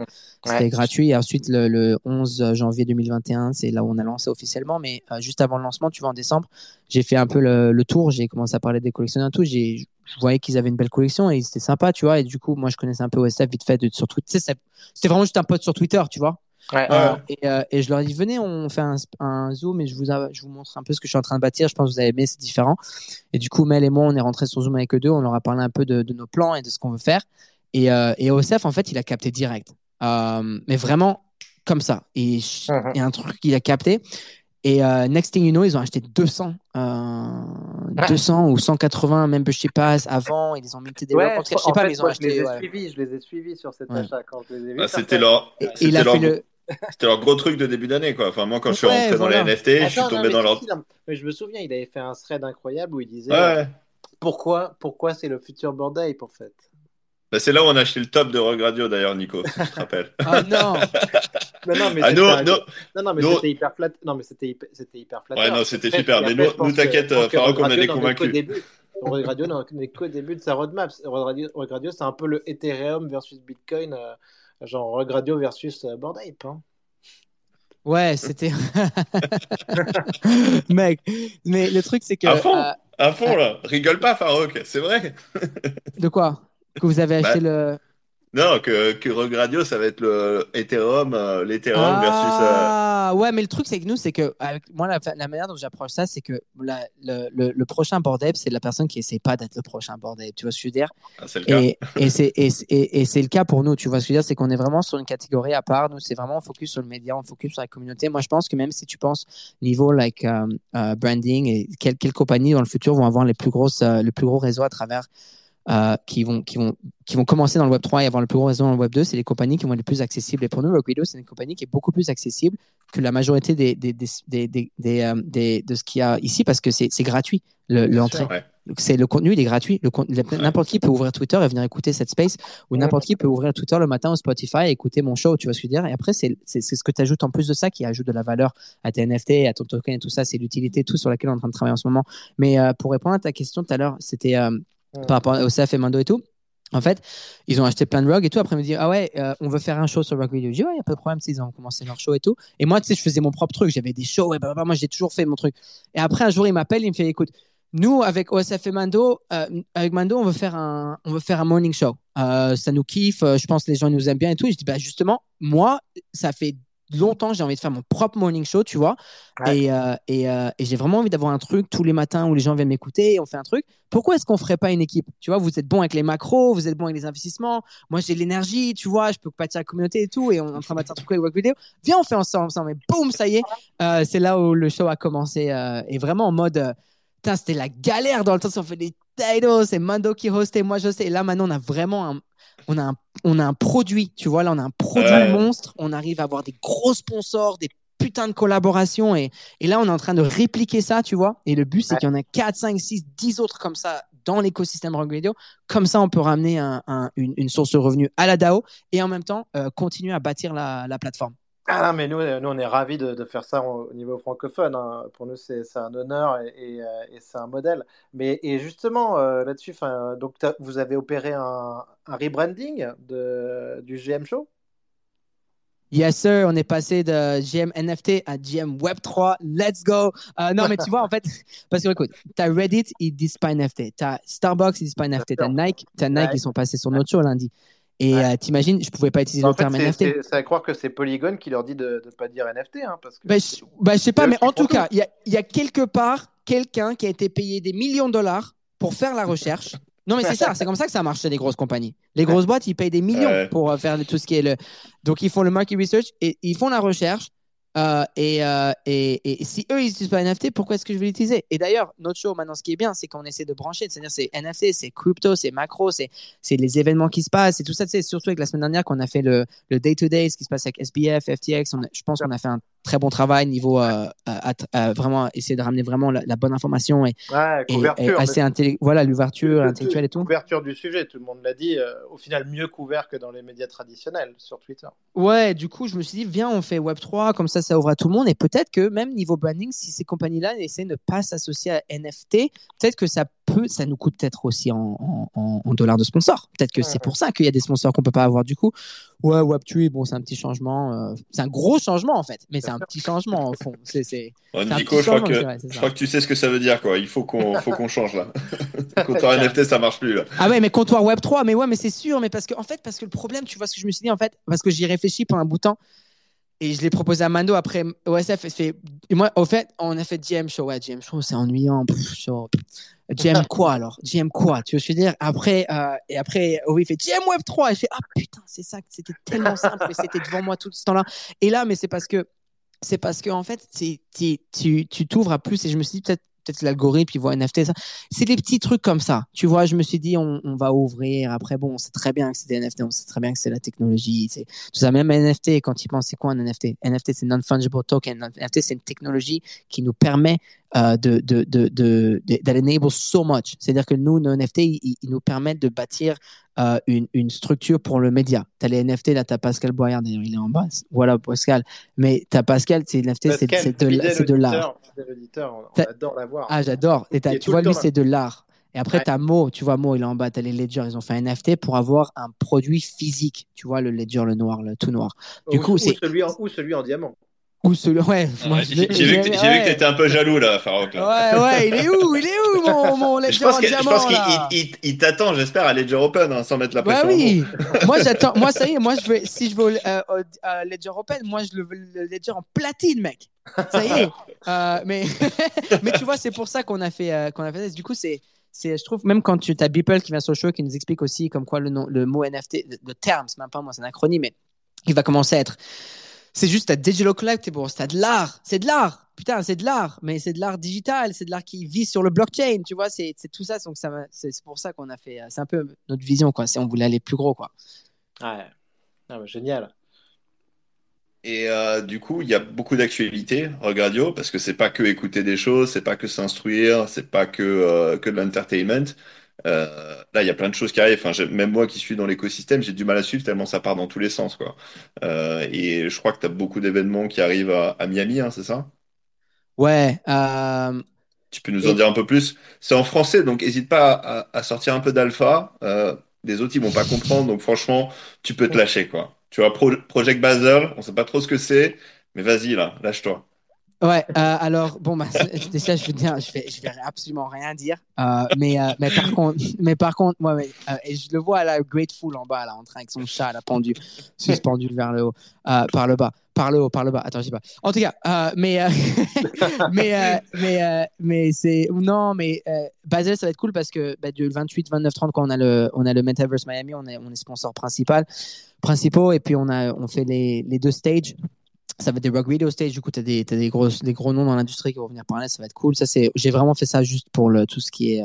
C'était gratuit. Et ensuite, le, le, 11 janvier 2021, c'est là où on a lancé officiellement. Mais euh, juste avant le lancement, tu vois, en décembre, j'ai fait un peu le, le tour. J'ai commencé à parler des collectionneurs et tout. J'ai je voyais qu'ils avaient une belle collection et c'était sympa, tu vois. Et du coup, moi, je connaissais un peu OSF vite fait de, sur Twitter. C'était vraiment juste un pote sur Twitter, tu vois. Euh, et, euh, et, je leur ai dit venez on fait un, un zoom et je vous, je vous montre un peu ce que je suis en train de bâtir. Je pense que vous avez aimé c'est différent. Et du coup Mel et moi on est rentrés sur zoom avec eux deux. On leur a parlé un peu de, de nos plans et de ce qu'on veut faire. Et, euh, et OSF en fait il a capté direct. Euh, mais vraiment comme ça. Et mhm. il y a un truc qu'il a capté. Et next thing you know, ils ont acheté 200, euh, 200 ou 180 membership pass avant. Ils ont mis des
ouais, je sais pas, mais ils ont acheté. Je les, ai suivis, je les ai suivis sur cet achat quand je les ai vus.
Ah, c'était leur, le... leur, gros truc de début d'année, quoi. Enfin, moi, quand je suis rentré dans les NFT, je suis tombé dans leur.
Mais je me souviens, il avait fait un thread incroyable où il disait pourquoi, pourquoi c'est le futur Board Ape, en fait?
Bah, c'est là où on a acheté le top de Regradio d'ailleurs, Nico, si tu te rappelles.
ah non
mais Non, mais ah, non, non, non, mais c'était hyper flat. Non, mais c'était hyper, c'était hyper
Ouais, non, c'était super. Mais nous, nous t'inquiète, Farouk, on est convaincus.
Regradio n'est qu'au début de sa roadmap. Regradio, c'est un peu le Ethereum versus Bitcoin, euh, genre Regradio versus euh, Bored Ape. Hein.
Ouais, c'était. Mec, mais le truc, c'est que.
À fond, euh, à fond là. Rigole pas, Farouk, c'est vrai.
de quoi? Que vous avez acheté bah, le.
Non, que, que Regradio, ça va être le Ethereum, euh, l'Ethereum versus. Euh,
ah, ouais, mais le truc, c'est que nous, c'est que, avec moi, la, la manière dont j'approche ça, c'est que la, le, le, prochain board c'est la personne qui essaie pas d'être le prochain board ape. Tu vois ce que je veux dire?
Ah, C'est le cas.
Et, et c'est et, et, c'est le cas pour nous. Tu vois ce que je veux dire? C'est qu'on est vraiment sur une catégorie à part. Nous, c'est vraiment on focus sur le média, on focus sur la communauté. Moi, je pense que même si tu penses niveau like euh, branding et quelles, quelles compagnies dans le futur vont avoir les plus grosses, le plus gros réseau à travers euh, qui, vont, qui, vont, qui vont commencer dans le Web 3 et avoir le plus gros réseau dans le Web 2, c'est les compagnies qui vont être les plus accessibles. Et pour nous, Rockvido, c'est une compagnie qui est beaucoup plus accessible que la majorité des, des, des, des, euh, de ce qu'il y a ici parce que c'est gratuit l'entrée. C'est le contenu, il est gratuit. N'importe qui peut ouvrir Twitter et venir écouter cette space, ou n'importe qui peut ouvrir Twitter le matin au Spotify et écouter mon show. Tu vois ce que je veux dire? Et après, c'est ce que tu ajoutes en plus de ça qui ajoute de la valeur à tes NFT, à ton token et tout ça. C'est l'utilité, tout sur laquelle on est en train de travailler en ce moment. Mais euh, pour répondre à ta question tout à l'heure, c'était par rapport au CF et Mando et tout. En fait, ils ont acheté plein de rugs et tout. Après, ils me disent Ah ouais, euh, on veut faire un show sur Rug Video. Je dis Ouais, n'y a pas de problème. Ils ont commencé leur show et tout. Et moi, tu sais, je faisais mon propre truc. J'avais des shows. Et bah, moi, j'ai toujours fait mon truc. Et après, un jour, il m'appelle. Il me fait Écoute, nous, avec OSF et Mando, euh, avec Mando, on veut faire un, on veut faire un morning show. Euh, ça nous kiffe. je pense que les gens nous aiment bien et tout. je dis Bah, justement, moi, ça fait longtemps, j'ai envie de faire mon propre morning show, tu vois. Et, euh, et, euh, et j'ai vraiment envie d'avoir un truc tous les matins où les gens viennent m'écouter et on fait un truc. Pourquoi est-ce qu'on ferait pas une équipe? Tu vois, vous êtes bon avec les macros, vous êtes bon avec les investissements. Moi, j'ai l'énergie, tu vois, je peux bâtir la communauté et tout. Et on est en train de mettre un truc avec Video. Viens, on fait ensemble, ensemble. Et boum, ça y est. Euh, c'est là où le show a commencé. et vraiment en mode. c'était la galère dans le temps. On fait des titles, c'est Mando qui hostait, moi je sais. Et là, maintenant, on a vraiment un, on a un, on a un produit, tu vois, là, on a un produit monstre. On arrive à avoir des gros sponsors, des putains de collaborations. Et, et là, on est en train de répliquer ça, tu vois. Et le but, c'est qu'il y en a 4, 5, 6, 10 autres comme ça dans l'écosystème Radio. Comme ça, on peut ramener une, source de revenus à la DAO et en même temps euh, continuer à bâtir la, la plateforme.
Ah mais nous, nous, on est ravis de, faire ça au niveau francophone. Hein. Pour nous, c'est un honneur et, et, euh, c'est un modèle. Mais et justement, euh, là-dessus, donc vous avez opéré un, un rebranding du GM Show?
Yes, sir. On est passé de GM NFT à GM Web3. Let's go. Euh, non, mais tu vois, en fait, parce que écoute, t'as Reddit, ils disent pas NFT. T'as Starbucks, ils disent pas NFT. T'as Nike, as Nike, ils sont passés sur notre show lundi. Et euh, t'imagines, je pouvais pas utiliser le terme NFT.
Ça à croire que c'est Polygon qui leur dit de ne pas dire NFT. Hein, parce que
bah, je, bah, sais pas, mais en tout cas, il y a, y a, quelque part quelqu'un qui a été payé des millions de dollars pour faire la recherche. Non, mais c'est ça, c'est comme ça que ça marche chez les grosses compagnies. Les grosses boîtes, ils payent des millions pour euh, faire tout ce qui est le. Donc, ils font le market research et ils font la recherche. Euh, euh, et, et, si eux, ils n'utilisent pas NFT, pourquoi est-ce que je vais l'utiliser? Et d'ailleurs, notre show, maintenant, ce qui est bien, c'est qu'on essaie de brancher. C'est-à-dire, c'est NFT, c'est crypto, c'est macro, c'est les événements qui se passent, c'est tout ça. C'est surtout avec la semaine dernière qu'on a fait le day-to-day, ce qui se passe avec SBF, FTX. je pense qu'on a fait un très bon travail niveau euh, à, vraiment essayer de ramener vraiment la, bonne information et, assez voilà l'ouverture intellectuelle et tout.
Couverture du sujet, tout le monde l'a dit. Euh, au final, mieux couvert que dans les médias traditionnels sur Twitter.
Ouais, du coup, je me suis dit, viens, on fait Web 3, comme ça, ça ouvre à tout le monde et peut-être que même niveau branding, si ces compagnies-là essaient de ne pas s'associer à NFT, peut-être que ça peut, ça nous coûte peut-être aussi en, en, dollars de sponsors. Peut-être que c'est pour ça qu'il y a des sponsors qu'on peut pas avoir du coup. Ouais, Web3, bon, c'est un petit changement. Euh, c'est un gros changement en fait, mais c'est un petit changement au fond. C'est, c'est,
Nico, je, crois que, je crois que tu sais ce que ça veut dire quoi. Il faut qu'on, faut qu'on change là. comptoir NFT, ça marche plus là.
Ah ouais, mais comptoir Web3, mais ouais, mais c'est sûr, mais parce que en fait, parce que le problème, tu vois ce que je me suis dit en fait, parce que j'y réfléchis pendant un bout de temps. Et je l'ai proposé à Mando après OSF. Fait, et moi, au fait, on a fait GM Show. Ouais, GM Show, c'est ennuyant. GM quoi alors? GM quoi Tu veux je dire? Après, euh, et après, oui, il fait GM Web 3. Et je fais Ah putain, c'est ça, c'était tellement simple et c'était devant moi tout ce temps-là. Et là, mais c'est parce que, c'est parce que en fait, tu t'ouvres à plus. Et je me suis dit, peut-être peut-être l'algorithme, il voit NFT, ça. C'est des petits trucs comme ça. Tu vois, je me suis dit, on, on va ouvrir. Après, bon, on sait très bien que c'est des NFT, on sait très bien que c'est la technologie. C'est tout ça. Même NFT, quand il pense, c'est quoi un NFT NFT, c'est non-fungible token. NFT, c'est une technologie qui nous permet euh, de, de, de, de, d'enable so much. C'est-à-dire que nous, nos NFT, ils, nous permettent de bâtir euh, une, une, structure pour le média. Tu as les NFT, là, tu as Pascal Boyard, d'ailleurs, il est en bas. Voilà, Pascal. Mais tu as Pascal, c'est NFT, c'est, de, de l'art.
On adore l'avoir.
Ah, j'adore. Et tu vois, lui, c'est de l'art. Et après, tu as Mo, tu vois, Mo, il est en bas, tu as les Ledger, ils ont fait un NFT pour avoir un produit physique. Tu vois, le Ledger, le noir, le tout noir. Du coup, c'est.
Celui en, ou celui en diamant.
Ou celui, ouais.
j'ai vu, que tu étais un peu jaloux là, Farouk.
Ouais, ouais, il est où Il est où mon, mon Ledger je pense que, diamant, Je pense
qu'il t'attend, j'espère, à Ledger Open, hein, sans mettre la pression.
Ouais, oui. moi, j'attends. Moi, ça y est, moi, je veux, si je veux euh, euh, Ledger Open, moi, je le veux le Ledger en platine, mec. Ça y est. euh, mais, mais tu vois, c'est pour ça qu'on a fait, euh, qu'on a fait ça. Du coup, c'est je trouve même quand tu as Beeple qui vient sur le show qui nous explique aussi comme quoi le nom le mot NFT le terme c'est même pas moi c'est un acronyme mais il va commencer à être c'est juste à digital collectible, c'est de l'art, c'est de l'art. Putain, c'est de l'art, mais c'est de l'art digital, c'est de l'art qui vit sur le blockchain, tu vois, c'est tout ça. Donc ça c'est pour ça qu'on a fait, c'est un peu notre vision, quoi. Si on voulait aller plus gros, quoi.
Ouais, ah, génial.
Et euh, du coup, il y a beaucoup d'actualités Radio parce que c'est pas que écouter des choses, c'est pas que s'instruire, c'est pas que, euh, que de l'entertainment. Euh, là, il y a plein de choses qui arrivent. Enfin, même moi qui suis dans l'écosystème, j'ai du mal à suivre tellement ça part dans tous les sens. Quoi. Euh, et je crois que tu as beaucoup d'événements qui arrivent à, Miami, hein, c'est ça?
Ouais. Euh,
tu peux nous en dire un peu plus? C'est en français, donc n'hésite pas à, sortir un peu d'alpha. les autres, ils vont pas comprendre. Donc franchement, tu peux te lâcher. quoi. Tu vois, Project Basel, on sait pas trop ce que c'est, mais vas-y, là, lâche-toi.
Ouais, euh, alors, bon, bah, déjà, je veux dire, je vais, absolument rien dire. Euh, mais, euh, mais, par contre, mais par contre, moi, je le vois là, Grateful en bas, là, en train avec son chat, là, pendu, suspendu vers le haut, par le bas. Par le haut, par le bas. Attends, je sais pas. En tout cas, mais, mais, mais, mais c'est. Non, mais Basel, ça va être cool parce que bah, du 28, 29, 30, quand on a le, on a le Metaverse Miami, on est, on est sponsor principal, principaux, et puis on, a, on fait les, les deux stages. Ça va être des Rock Video Stage, du coup, tu as, des, as des, gros, des gros noms dans l'industrie qui vont venir parler, ça va être cool. Ça, c'est, j'ai vraiment fait ça juste pour le, tout ce qui est,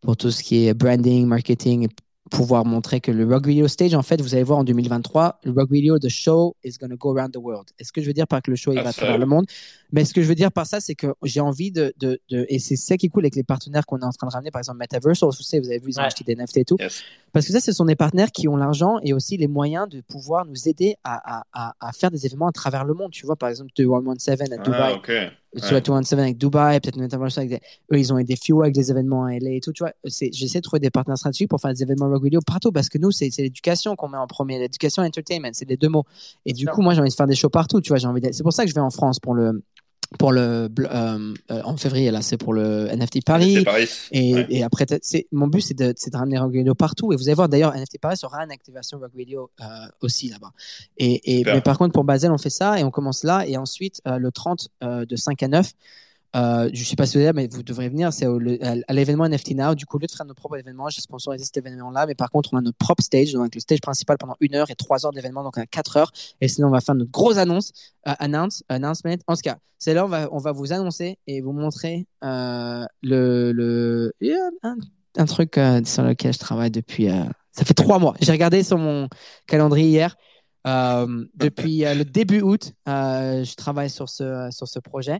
pour tout ce qui est branding, marketing, pouvoir montrer que le Rock Video Stage, en fait, vous allez voir en 2023, le Rock Video, the show is going to go around the world. Est-ce que je veux dire par que le show, il va travers le monde? Mais ce que je veux dire par ça, c'est que j'ai envie de, de, de, Et c'est ça qui est cool avec les partenaires qu'on est en train de ramener, par exemple Metaverse, vous savez, vous avez vu, ils ont acheté des NFT et tout. Parce que ça, ce sont des partenaires qui ont l'argent et aussi les moyens de pouvoir nous aider à, à, à, faire des événements à travers le monde. Tu vois, par exemple, 117 à ah, Dubaï. Ah, sur la 217 avec Dubaï, peut-être Metaverse avec des... eux, ils ont aidé Few avec des événements à LA et tout. Tu vois, j'essaie de trouver des partenaires stratégiques pour faire des événements rock video partout parce que nous, c'est l'éducation qu'on met en premier, l'éducation et entertainment, c'est les deux mots. Et du coup, moi, j'ai envie de faire des shows partout. Tu vois, j'ai envie. C'est pour ça que je vais en France pour le pour le euh, euh, en février là c'est pour le NFT Paris, Et, et, après c'est mon but c'est de, de ramener Rock Radio partout. Et vous allez voir d'ailleurs NFT Paris sera une activation Rock Radio euh, aussi là-bas. Et, et mais par contre pour Basel on fait ça et on commence là. Et ensuite le 30 de 5 à 9 euh, je ne sais pas si vous mais vous devrez venir. C'est à l'événement NFT Now. Du coup, au lieu de faire notre propre événement, j'ai sponsorisé cet événement-là. Mais par contre, on a notre propre stage, donc le stage principal pendant une heure et trois heures d'événement, donc à quatre heures. Et sinon, on va faire notre grosse annonce, euh, announce, announcement. En tout cas, c'est là on va, on va vous annoncer et vous montrer euh, le, le un, un, truc euh, sur lequel je travaille depuis. Ça fait trois mois. J'ai regardé sur mon calendrier hier. depuis le début août, je travaille sur ce, sur ce projet.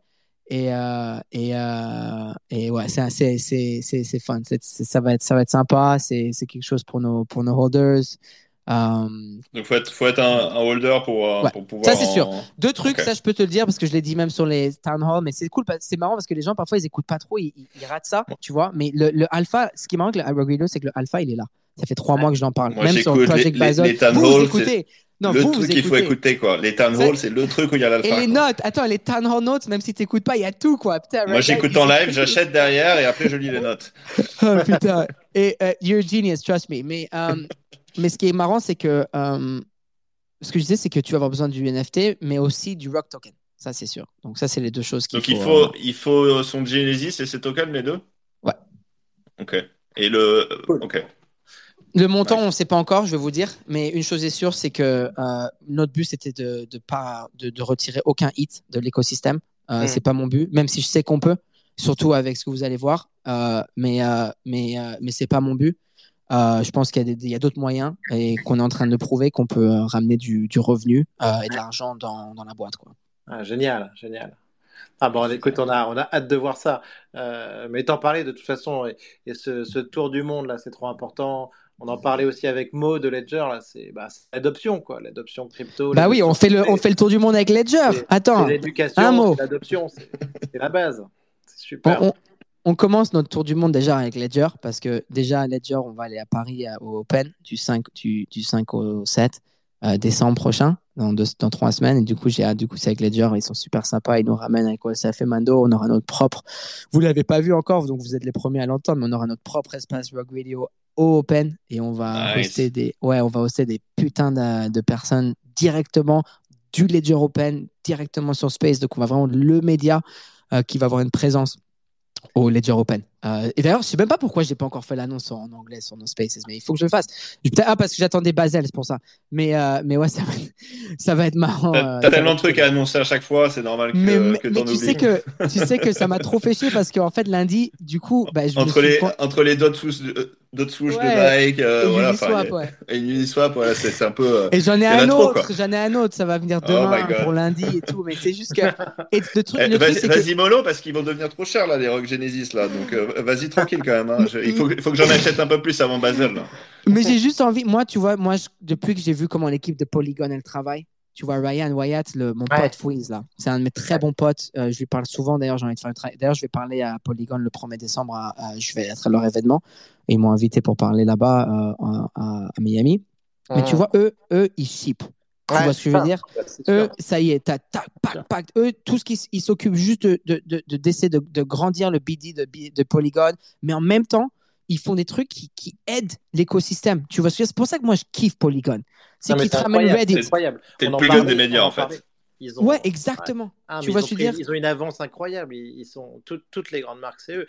Et, euh, et, euh, et ouais, c'est, c'est, c'est, c'est, fun. C'est, ça, va être, ça va être sympa. C'est, c'est quelque chose pour nos, pour nos holders.
Um, Donc, faut être, faut être un, holder pour, euh, pour pouvoir.
Ça, c'est sûr. Deux trucs, ça, je peux te le dire parce que je l'ai dit même sur les town hall, mais c'est cool. C'est marrant parce que les gens, parfois, ils écoutent pas trop, ils, ils, ratent ça, tu vois. Mais le, le alpha, ce qui est marrant avec le c'est que le alpha, il est là. Ça fait trois mois que je l'en parle. même sur Project Basel. vous écoutez.
Non, le truc qu'il faut écouter, quoi. Les town hall, c'est le truc où il y a l'alpha.
Et les notes, attends, les town hall notes, même si t'écoutes pas, il y a tout, quoi.
Putain, Moi, j'écoute en live, j'achète derrière et après, je lis les notes.
oh, putain. Et uh, you're a genius, trust me. Mais, um, mais ce qui est marrant, c'est que um, ce que je disais, c'est que tu vas avoir besoin du NFT, mais aussi du Rock Token. Ça, c'est sûr. Donc, ça, c'est les deux choses qu'il
faut. Donc, il faut, il faut son Genesis et ses tokens, les deux?
Ouais.
Ok. Et le. Ok.
Le montant, on ne sait pas encore, je vais vous dire. Mais une chose est sûre, c'est que euh, notre but, c'était de, de, pas, de, de, retirer aucun hit de l'écosystème. Euh, mm. C'est pas mon but, même si je sais qu'on peut, surtout avec ce que vous allez voir. Euh, mais euh, mais, mais c'est pas mon but. Je pense qu'il y a, d'autres moyens et qu'on est en train de prouver qu'on peut ramener du, du revenu et de l'argent dans, dans, la boîte. Quoi.
Ah, génial, génial. Ah bon, écoute, on a, on a hâte de voir ça. mais t'en parler de toute façon, et, et ce, ce, tour du monde là, c'est trop important on en parlait aussi avec Mo de Ledger, là, c'est bah, l'adoption, quoi, l'adoption crypto.
Bah oui, on fait, le, on fait le tour du monde avec Ledger. Attends,
un mot. L'adoption, c'est la base. C'est super.
On, commence notre tour du monde déjà avec Ledger, parce que déjà à Ledger, on va aller à Paris au Open du 5, du, du 5 au 7 euh, décembre prochain, dans, deux, dans trois semaines. Et du coup, j'ai du coup, c'est avec Ledger, ils sont super sympas, ils nous ramènent avec OSF et Mando, on aura notre propre. Vous l'avez pas vu encore, donc vous êtes les premiers à l'entendre, mais on aura notre propre espace Rock Radio Open et on va hoster des ouais on va hoster des putains de, personnes directement du Ledger Open directement sur Space donc on va vraiment le média euh, qui va avoir une présence au Ledger Open. Euh, et d'ailleurs, je sais même pas pourquoi j'ai pas encore fait l'annonce en anglais sur nos spaces, mais il faut que je le fasse. Ah, parce que j'attendais Basel, c'est pour ça. Mais, euh, mais ouais, ça va, être, ça va être marrant.
T'as euh, tellement de trucs à annoncer à chaque fois, c'est normal que,
mais,
que
mais tu sais que tu sais que ça m'a trop fait chier parce qu'en fait lundi, du coup, bah, je
entre les entre les d'autres d'autres swoosh de Nike, euh, et voilà, Uniswap, ouais. et Uniswap, voilà, c'est un peu.
et j'en ai un autre, j'en ai un autre, ça va venir oh demain pour lundi et tout, mais c'est juste que. Et
le truc, eh, vas-y mollo parce qu'ils vont devenir trop chers là les Rock Genesis là, donc vas-y tranquille quand même. Hein. il faut, faut que j'en achète un peu plus avant Basel. Là.
Mais j'ai juste envie, moi, tu vois, moi, depuis que j'ai vu comment l'équipe de Polygon elle travaille, tu vois, Ryan Wyatt, le, mon pote Fouise, là, c'est un de mes très bons potes. Euh, je lui parle souvent, d'ailleurs, j'ai envie de faire D'ailleurs, je vais parler à Polygon le 1er décembre, je vais être à leur événement. ils m'ont invité pour parler là-bas euh, à, à, Mais tu vois, eux, eux, ils ship. Tu vois ce que je veux dire Eux, ça y est, tac, tac, pac, pac. Eux, tout ce qu'ils s'occupent juste de, de, de, d'essayer de, de, grandir le BD de, de Polygon, mais en même temps, ils font des trucs qui, qui aident l'écosystème. Tu vois, c'est pour ça que moi je kiffe Polygon.
C'est qu'ils te ramènent Reddit.
C'est incroyable. T'es le plus des médias en fait.
Ils
ont, ouais, exactement.
Ah, tu vois, ils, ont dire... ils ont une avance incroyable. Ils, sont toutes les grandes marques, c'est eux.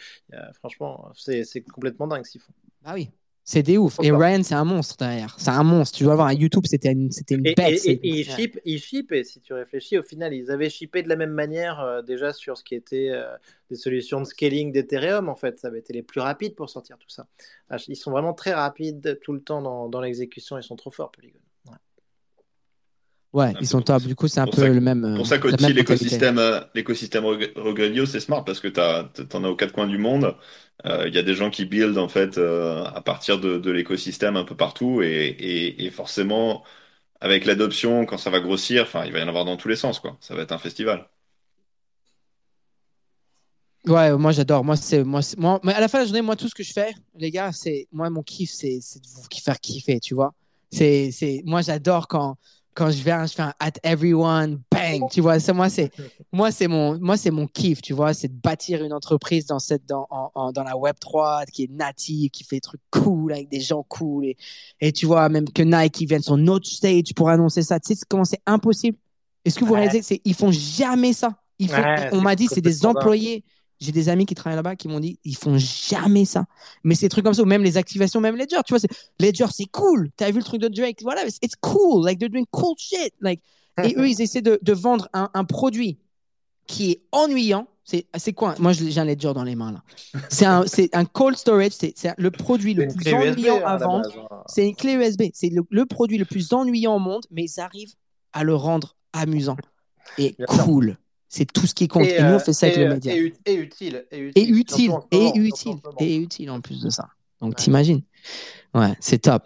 franchement, c'est complètement dingue ce qu'ils font.
Ah oui. C'est des ouf. Et Ryan, c'est un monstre derrière. C'est un monstre. Tu dois voir, à YouTube, c'était une, c'était une
bête.
Et,
ils ship, ils et si tu réfléchis, au final, ils avaient shippé de la même manière euh, déjà sur ce qui était euh, des solutions de scaling d'Ethereum, en fait. Ça avait été les plus rapides pour sortir tout ça. Ah, ils sont vraiment très rapides tout le temps dans, dans l'exécution. Ils sont trop forts, Polygon.
Ouais, ils sont top. Du coup, c'est un peu le même.
Pour ça qu'aussi l'écosystème, l'écosystème Regredio, c'est smart parce que tu en as aux quatre coins du monde. Euh, il y a des gens qui build en fait euh, à partir de, de l'écosystème un peu partout et, et, et forcément avec l'adoption quand ça va grossir, enfin il va y en avoir dans tous les sens quoi. Ça va être un festival.
Ouais, moi j'adore. Moi c'est moi, moi mais à la fin de la journée, moi tout ce que je fais, les gars, c'est moi mon kiff, c'est de vous faire kiffer, tu vois. C'est moi j'adore quand quand je viens, je fais un at everyone, bang, tu vois. Ça, moi, c'est, moi, c'est mon, moi, c'est mon kiff, tu vois. C'est de bâtir une entreprise dans cette, dans, en, dans la Web 3, qui est native, qui fait des trucs cool avec des gens cool. Et, et tu vois, même que Nike vienne sur notre stage pour annoncer ça. Tu sais comment c'est impossible? Est-ce que vous réalisez que ils font jamais ça? Ils font, on m'a dit, c'est des employés. J'ai des amis qui travaillent là-bas qui m'ont dit ils font jamais ça. Mais ces trucs comme ça, ou même les activations, même Ledger, tu vois, Ledger, c'est cool. Tu as vu le truc de Drake, voilà, it's cool. Like, they're doing cool shit. Like, et eux, ils essaient de, de vendre un, un, produit qui est ennuyant. C'est quoi? Moi, j'ai un Ledger dans les mains, là. C'est un, un cold storage. C'est le produit le plus ennuyant hein, à vendre. Hein. C'est une clé USB. C'est le, le, produit le plus ennuyant au monde, mais ils arrivent à le rendre amusant et cool. C'est tout ce qui compte. Et, nous, on euh, fait ça avec le
euh,
média.
Et, utile.
Et utile. Et utile. Et utile. Et utile en plus de ça. Donc, t'imagines. Ouais, c'est top.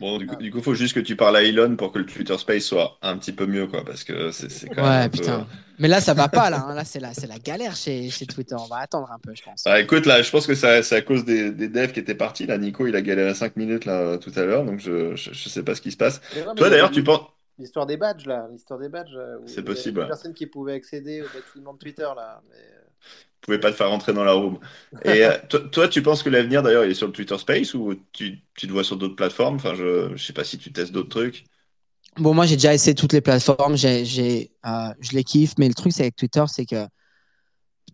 Bon, du coup, il faut juste que tu parles à Elon pour que le Twitter Space soit un petit peu mieux, quoi, parce que c'est quand même. Ouais, putain.
Mais là, ça va pas, là. Hein. Là, c'est la, la galère chez, chez Twitter. On va attendre un peu, je pense.
Bah, écoute, là, je pense que c'est à cause des, des, devs qui étaient partis. Là, Nico, il a galéré 5 minutes, là, tout à l'heure, donc je, je, sais pas ce qui se passe. Toi, d'ailleurs, tu penses.
L'histoire des badges, là. L'histoire des badges.
Euh, c'est possible. Il y
a personne qui pouvait accéder au bâtiment de Twitter, là. Mais... Euh.
pouvais pas te faire rentrer dans la room. Et euh, toi, tu penses que l'avenir, d'ailleurs, il est sur le Twitter Space ou tu, tu te vois sur d'autres plateformes? Enfin, je, je sais pas si tu testes d'autres trucs.
Bon, moi, j'ai déjà essayé toutes les plateformes. J'ai, je les kiffe. Mais le truc, c'est avec Twitter, c'est que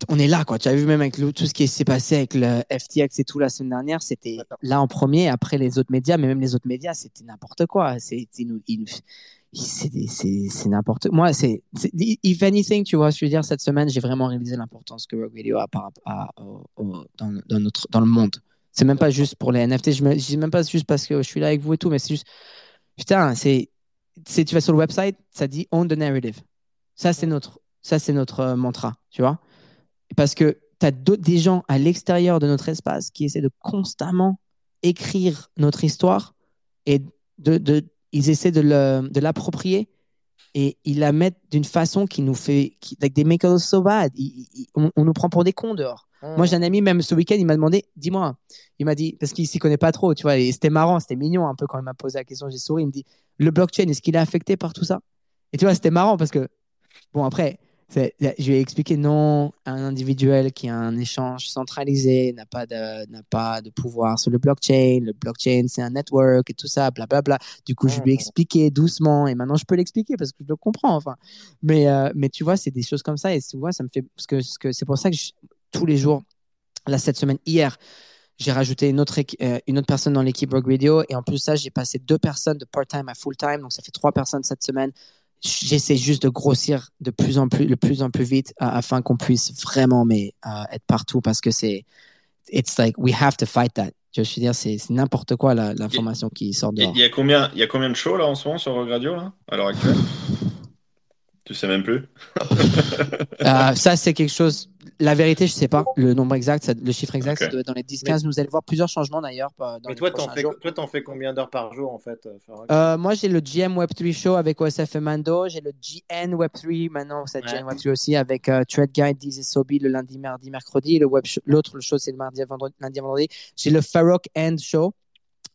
on est là, quoi. Tu as vu même avec tout ce qui s'est passé avec le FTX et tout la semaine dernière, c'était là en premier, après les autres médias, mais même les autres médias, c'était n'importe quoi. C'est, c'est n'importe moi c'est if anything tu vois je veux dire cette semaine j'ai vraiment réalisé l'importance que Rogue Video a par, à, dans, dans, notre dans le monde. C'est même pas juste pour les NFT je me dis même pas juste parce que je suis là avec vous et tout mais c'est juste putain c'est tu vas sur le website ça dit own the narrative. Ça c'est notre ça c'est notre euh, mantra tu vois. Parce que tu as des gens à l'extérieur de notre espace qui essaient de constamment écrire notre histoire et de, de ils essaient de l'approprier et ils la mettent d'une façon qui nous fait. Qui, like they make us so bad. on, nous prend pour des cons dehors. Hmm. Moi, j'ai un ami, même ce week-end, il m'a demandé dis-moi, il m'a dit, parce qu'il s'y connaît pas trop, tu vois, et c'était marrant, c'était mignon un peu quand il m'a posé la question, j'ai souri, il me dit le blockchain, est-ce qu'il est affecté par tout ça? Et tu vois, c'était marrant parce que, bon, après, je lui ai expliqué non, un individuel qui a un échange centralisé n'a pas de n'a pas de pouvoir sur le blockchain. Le blockchain c'est un network et tout ça, blablabla. Du coup, je lui ai expliqué doucement et maintenant je peux l'expliquer parce que je le comprends. Enfin, mais euh, mais tu vois, c'est des choses comme ça et tu vois, ça me fait parce que, que c'est pour ça que tous les jours, là cette semaine, hier, j'ai rajouté une autre, euh, une autre personne dans l'équipe Rogue Radio et en plus ça, j'ai passé deux personnes de part-time à full-time, donc ça fait trois personnes cette semaine j'essaie juste de grossir de plus en plus, le plus en plus vite afin qu'on puisse vraiment mais, euh, être partout parce que c'est, it's like we have to fight that. Je veux dire, c'est n'importe quoi l'information qui sort dehors.
Il y a combien, il y a combien de shows là en ce moment sur Radio là, à l'heure actuelle? Tu sais même plus?
euh, ça c'est quelque chose la vérité, je sais pas le nombre exact, le chiffre exact, ça doit être dans les 10-15. Nous allons voir plusieurs changements d'ailleurs.
Mais toi, t'en fais, fais combien d'heures par jour en fait euh,
euh, Moi, j'ai le GM Web3 Show avec OSF et Mando. J'ai le GN Web3 maintenant, c'est GN Web3 aussi avec uh, Thread Guide, Diz et Sobi le lundi, mardi, mercredi. Le web l'autre show, c'est le mardi, vendredi, lundi, vendredi. J'ai le Farok End Show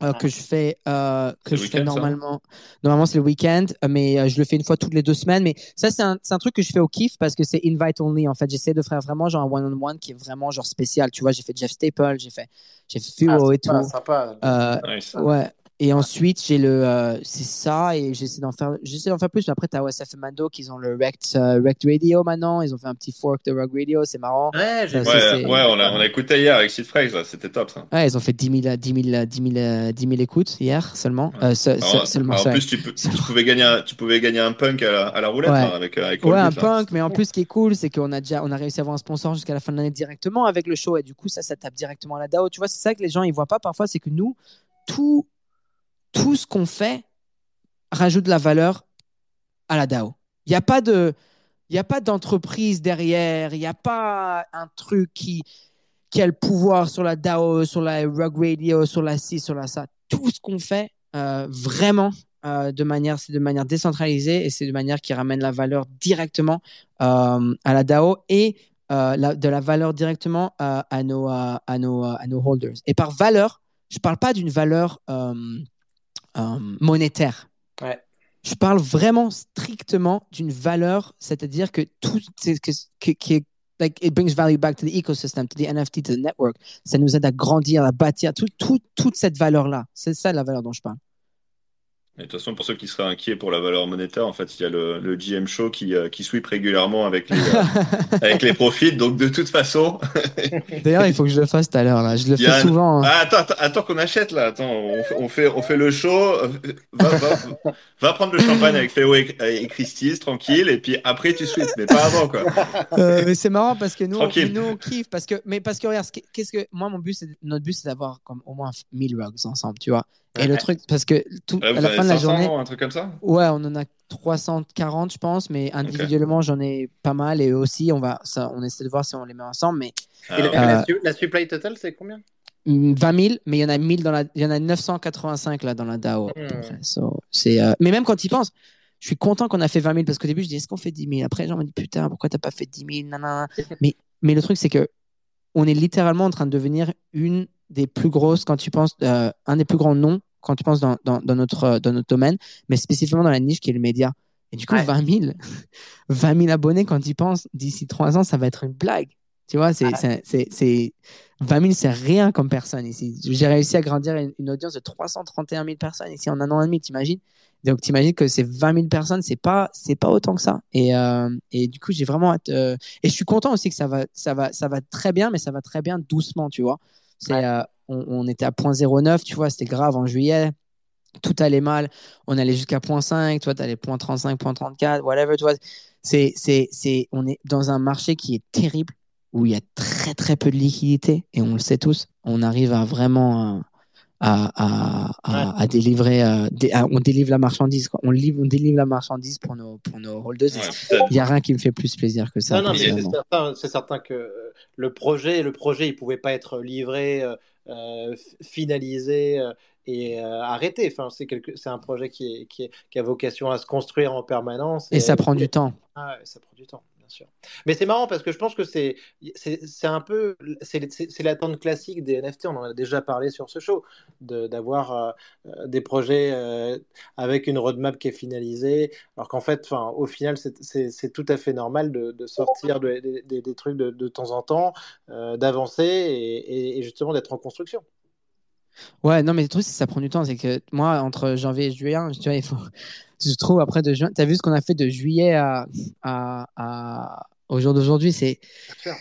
euh, que je fais, euh, que je fais normalement. Normalement, c'est le week-end, euh, mais je le fais une fois toutes les deux semaines. Mais ça, c'est un, un, truc que je fais au kiff parce que c'est invite only. En fait, j'essaie de faire vraiment genre un one-on-one qui est vraiment genre spécial. Tu vois, j'ai fait Jeff Staple, j'ai fait, j'ai fait Fuo ah, et tout.
Sympa.
Ouais. Et ensuite, j'ai le, euh, c'est ça, et j'essaie d'en faire, j'essaie d'en faire plus. Mais après, t'as OSF et Mando qui ont le Rect, euh, Radio maintenant. Ils ont fait un petit fork de Rock Radio, c'est marrant.
Ouais, ouais, ouais, on a, on a écouté hier avec Sid Frex, c'était top ça.
Ouais, ils ont fait 10 000, 10 000, 10 000, 10 000 écoutes hier seulement.
Euh, seulement en plus, tu, tu, pouvais gagner, un, tu pouvais gagner un punk à la, à la roulette hein, avec, avec
Ouais, un punk, mais en plus, ce qui est cool, c'est qu'on a déjà, on a réussi à avoir un sponsor jusqu'à la fin de l'année directement avec le show, et du coup, ça, ça tape directement à la DAO. Tu vois, c'est ça que les gens ils voient pas parfois, c'est que nous, tout tout ce qu'on fait rajoute de la valeur à la DAO. Il n'y a pas de, d'entreprise derrière, il n'y a pas un truc qui, qui a le pouvoir sur la DAO, sur la Rug Radio, sur la ci, sur la ça. Tout ce qu'on fait, euh, vraiment, euh, de manière, c'est de manière décentralisée et c'est de manière qui ramène la valeur directement euh, à la DAO et de la valeur directement à, nos, à, nos, à nos holders. Et par valeur, je ne parle pas d'une valeur euh, monétaire.
Ouais.
Je parle vraiment strictement d'une valeur, c'est-à-dire que tout qui, qui est like it brings value back to the ecosystem, to the NFT, to the network. Ça nous aide à grandir, à bâtir tout, tout, toute cette valeur-là. C'est ça la valeur dont je parle
de toute façon, pour ceux qui seraient inquiets pour la valeur monétaire, en fait, il y a le, le GM Show qui, euh, qui sweep régulièrement avec les, euh, avec les profits. Donc, de toute façon.
D'ailleurs, il faut que je le fasse tout à l'heure, là. Je le fais souvent.
Hein. Ah, attends, attends, qu'on achète, là. Attends, on fait, on fait, le show. Va, va, va, prendre le champagne avec Féo et, et Christie's, tranquille. Et puis après, tu sweeps, mais pas avant, quoi.
Euh, mais c'est marrant parce que nous, on, nous, on kiffe. Parce que, mais parce que, regarde, qu'est-ce que, moi, mon but, c'est, notre but, c'est d'avoir comme au moins 1000 rugs ensemble, tu vois. Et le truc, parce que tout,
à la fin de la journée. Un truc comme ça
Ouais, on en a 340, je pense, mais individuellement, j'en ai pas mal. Et eux aussi, on, va, ça, on essaie de voir si on les met ensemble. Mais,
ah, la, la, supply totale, c'est combien
20 000, mais il y en a 1000 dans la, il y en a 985 là dans la DAO. Hmm. c'est, euh, mais même quand ils pensent, je suis content qu'on a fait 20 000 parce qu'au début je dis est-ce qu'on fait 10 000 Après, j'en me dis putain, pourquoi t'as pas fait 10 000 mais, mais le truc c'est que on est littéralement en train de devenir une des plus grosses quand tu penses, euh, un des plus grands noms quand tu penses dans, dans, notre, euh, dans notre domaine, mais spécifiquement dans la niche qui est le média. Et du coup, 20, 000, 20 000 abonnés, quand tu penses, d'ici trois ans, ça va être une blague. Tu vois, c'est, c'est, 20 000, c'est rien comme personne ici. J'ai réussi à grandir une, audience de 331 000 personnes ici en un an et demi, t'imagines? Donc, t'imagines que ces 20 000 personnes, c'est pas, c'est pas autant que ça. Et, euh, et du coup, j'ai vraiment hâte. Euh, et je suis content aussi que ça va, ça, va, ça va très bien, mais ça va très bien doucement, tu vois. C'est, on, était à 0.09, tu vois, c'était grave en juillet. Tout allait mal. On allait jusqu'à 0.5, toi, tu allais 0.35, 0.34, whatever, tu vois. C'est, c'est, c'est, on est dans un marché qui est terrible, où il y a très, très peu de liquidité, et on le sait tous. On arrive à vraiment à, à, délivrer, euh, on délivre la marchandise, On, livre, on délivre la marchandise pour nos, pour nos holders. il n'y a rien qui me fait plus plaisir que ça.
Non, non, c'est certain, que euh, le projet, le projet, il pouvait pas être livré. Euh, euh, finalisé euh, et euh, arrêté. Enfin, c'est c'est un projet qui, est, qui, qui, a vocation à se construire en permanence.
Et, ça prend du temps.
Ah, ça prend du temps. Mais c'est marrant parce que je pense que c'est un peu c'est l'attente classique des NFT. On en a déjà parlé sur ce show d'avoir des projets avec une roadmap qui est finalisée, alors qu'en fait, au final, c'est tout à fait normal de, de sortir des trucs de, de, temps en temps, d'avancer et, et justement d'être en construction.
Ouais, non, mais le truc, c'est que ça prend du temps. C'est que moi, entre janvier et juillet, tu vois, il faut. Je trouve après de juin. Tu as vu ce qu'on a fait de juillet à, au jour d'aujourd'hui, c'est.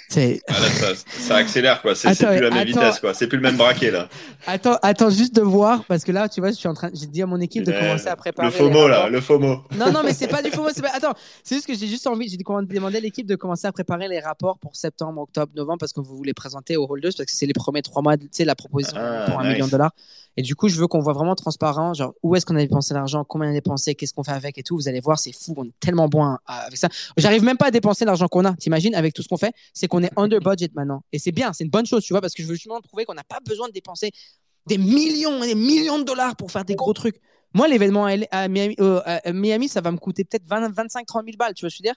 c'est... Ah ça, ça, accélère, quoi. C'est, c'est plus la même vitesse, quoi. C'est plus le même braquet, là.
Attends, attends juste de voir, parce que là, tu vois, je suis en train. J'ai dit à mon équipe de commencer à préparer.
Le FOMO, là, le FOMO.
Non, non, mais c'est pas du FOMO. C'est pas... Attends, c'est juste que j'ai juste envie. J'ai demandé à l'équipe de commencer à préparer les rapports pour septembre, octobre, novembre, parce que vous voulez présenter aux holders, parce que c'est les premiers trois mois, tu sais, la proposition ah, pour un million de dollars. Et du coup, je veux qu'on voit vraiment transparent, genre où est-ce qu'on a dépensé l'argent, combien on a dépensé, qu'est-ce qu'on fait avec et tout. Vous allez voir, c'est fou, on est tellement bon avec ça. J'arrive même pas à dépenser l'argent qu'on a. T'imagines avec tout ce qu'on fait, c'est qu'on est under budget maintenant. Et c'est bien, c'est une bonne chose, tu vois, parce que je veux justement prouver qu'on n'a pas besoin de dépenser des millions et des millions de dollars pour faire des gros trucs. Moi, l'événement à, Miami, euh, Miami, ça va me coûter peut-être 25-30 000 balles, tu vois, je veux dire?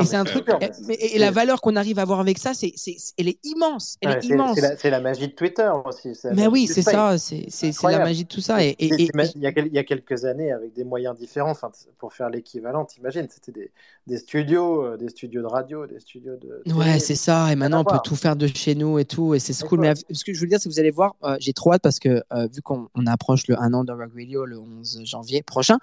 Et c'est un truc. Et, la valeur qu'on arrive à avoir avec ça, c'est, c'est, elle est immense. Elle est, immense.
C'est la, magie de Twitter aussi.
Mais oui, c'est ça. C'est, c'est, la magie de tout ça. Et,
il, y a, il y a quelques années, avec des moyens différents, pour faire l'équivalent, imagine, c'était des, des, studios, euh, des studios de radio, des studios de.
Ouais, c'est ça. Et maintenant, on peut tout faire de chez nous et tout. Et c'est cool. Mais ce que je veux dire, c'est que vous allez voir, euh, j'ai trop hâte parce que euh, vu qu'on approche le 1 an de Rock Radio le 11 janvier prochain,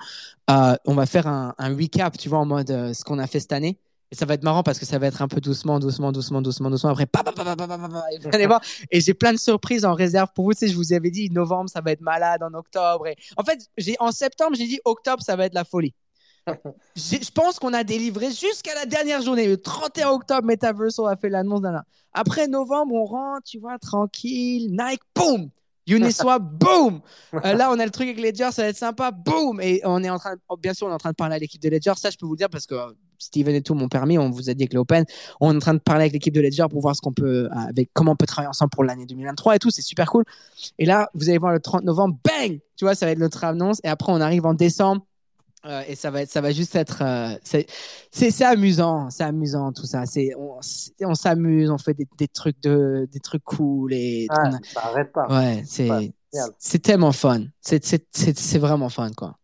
on va faire un, un recap, tu vois, en mode ce qu'on a fait cette année. Et ça va être marrant parce que ça va être un peu doucement, doucement, doucement, doucement, doucement. Après, vous allez voir. Et j'ai plein de surprises en réserve pour vous. Tu sais, je vous avais dit, novembre, ça va être malade en octobre. Et... En fait, j'ai, en septembre, j'ai dit, octobre, ça va être la folie. Je pense qu'on a délivré jusqu'à la dernière journée. Le 31 octobre, Metaverse, on a fait l'annonce. Après novembre, on rentre, tu vois, tranquille. Nike, boum Uniswap, boum euh, Là, on a le truc avec Ledger, ça va être sympa, boum Et on est en train, oh, bien sûr, on est en train de parler à l'équipe de Ledger. Ça, je peux vous le dire parce que euh, Steven et tout m'ont permis. On vous a dit avec l'Open, on est en train de parler avec l'équipe de Ledger pour voir ce qu'on peut, euh, avec comment on peut travailler ensemble pour l'année 2023 et tout. C'est super cool. Et là, vous allez voir le 30 novembre, bang Tu vois, ça va être notre annonce. Et après, on arrive en décembre. Euh, et ça va, être, ça va juste être. Euh, c'est amusant, c'est amusant tout ça. On, on s'amuse, on fait des, des, trucs de, des trucs cool. Et
ça arrête pas.
Ouais, c'est tellement fun. C'est vraiment fun, quoi.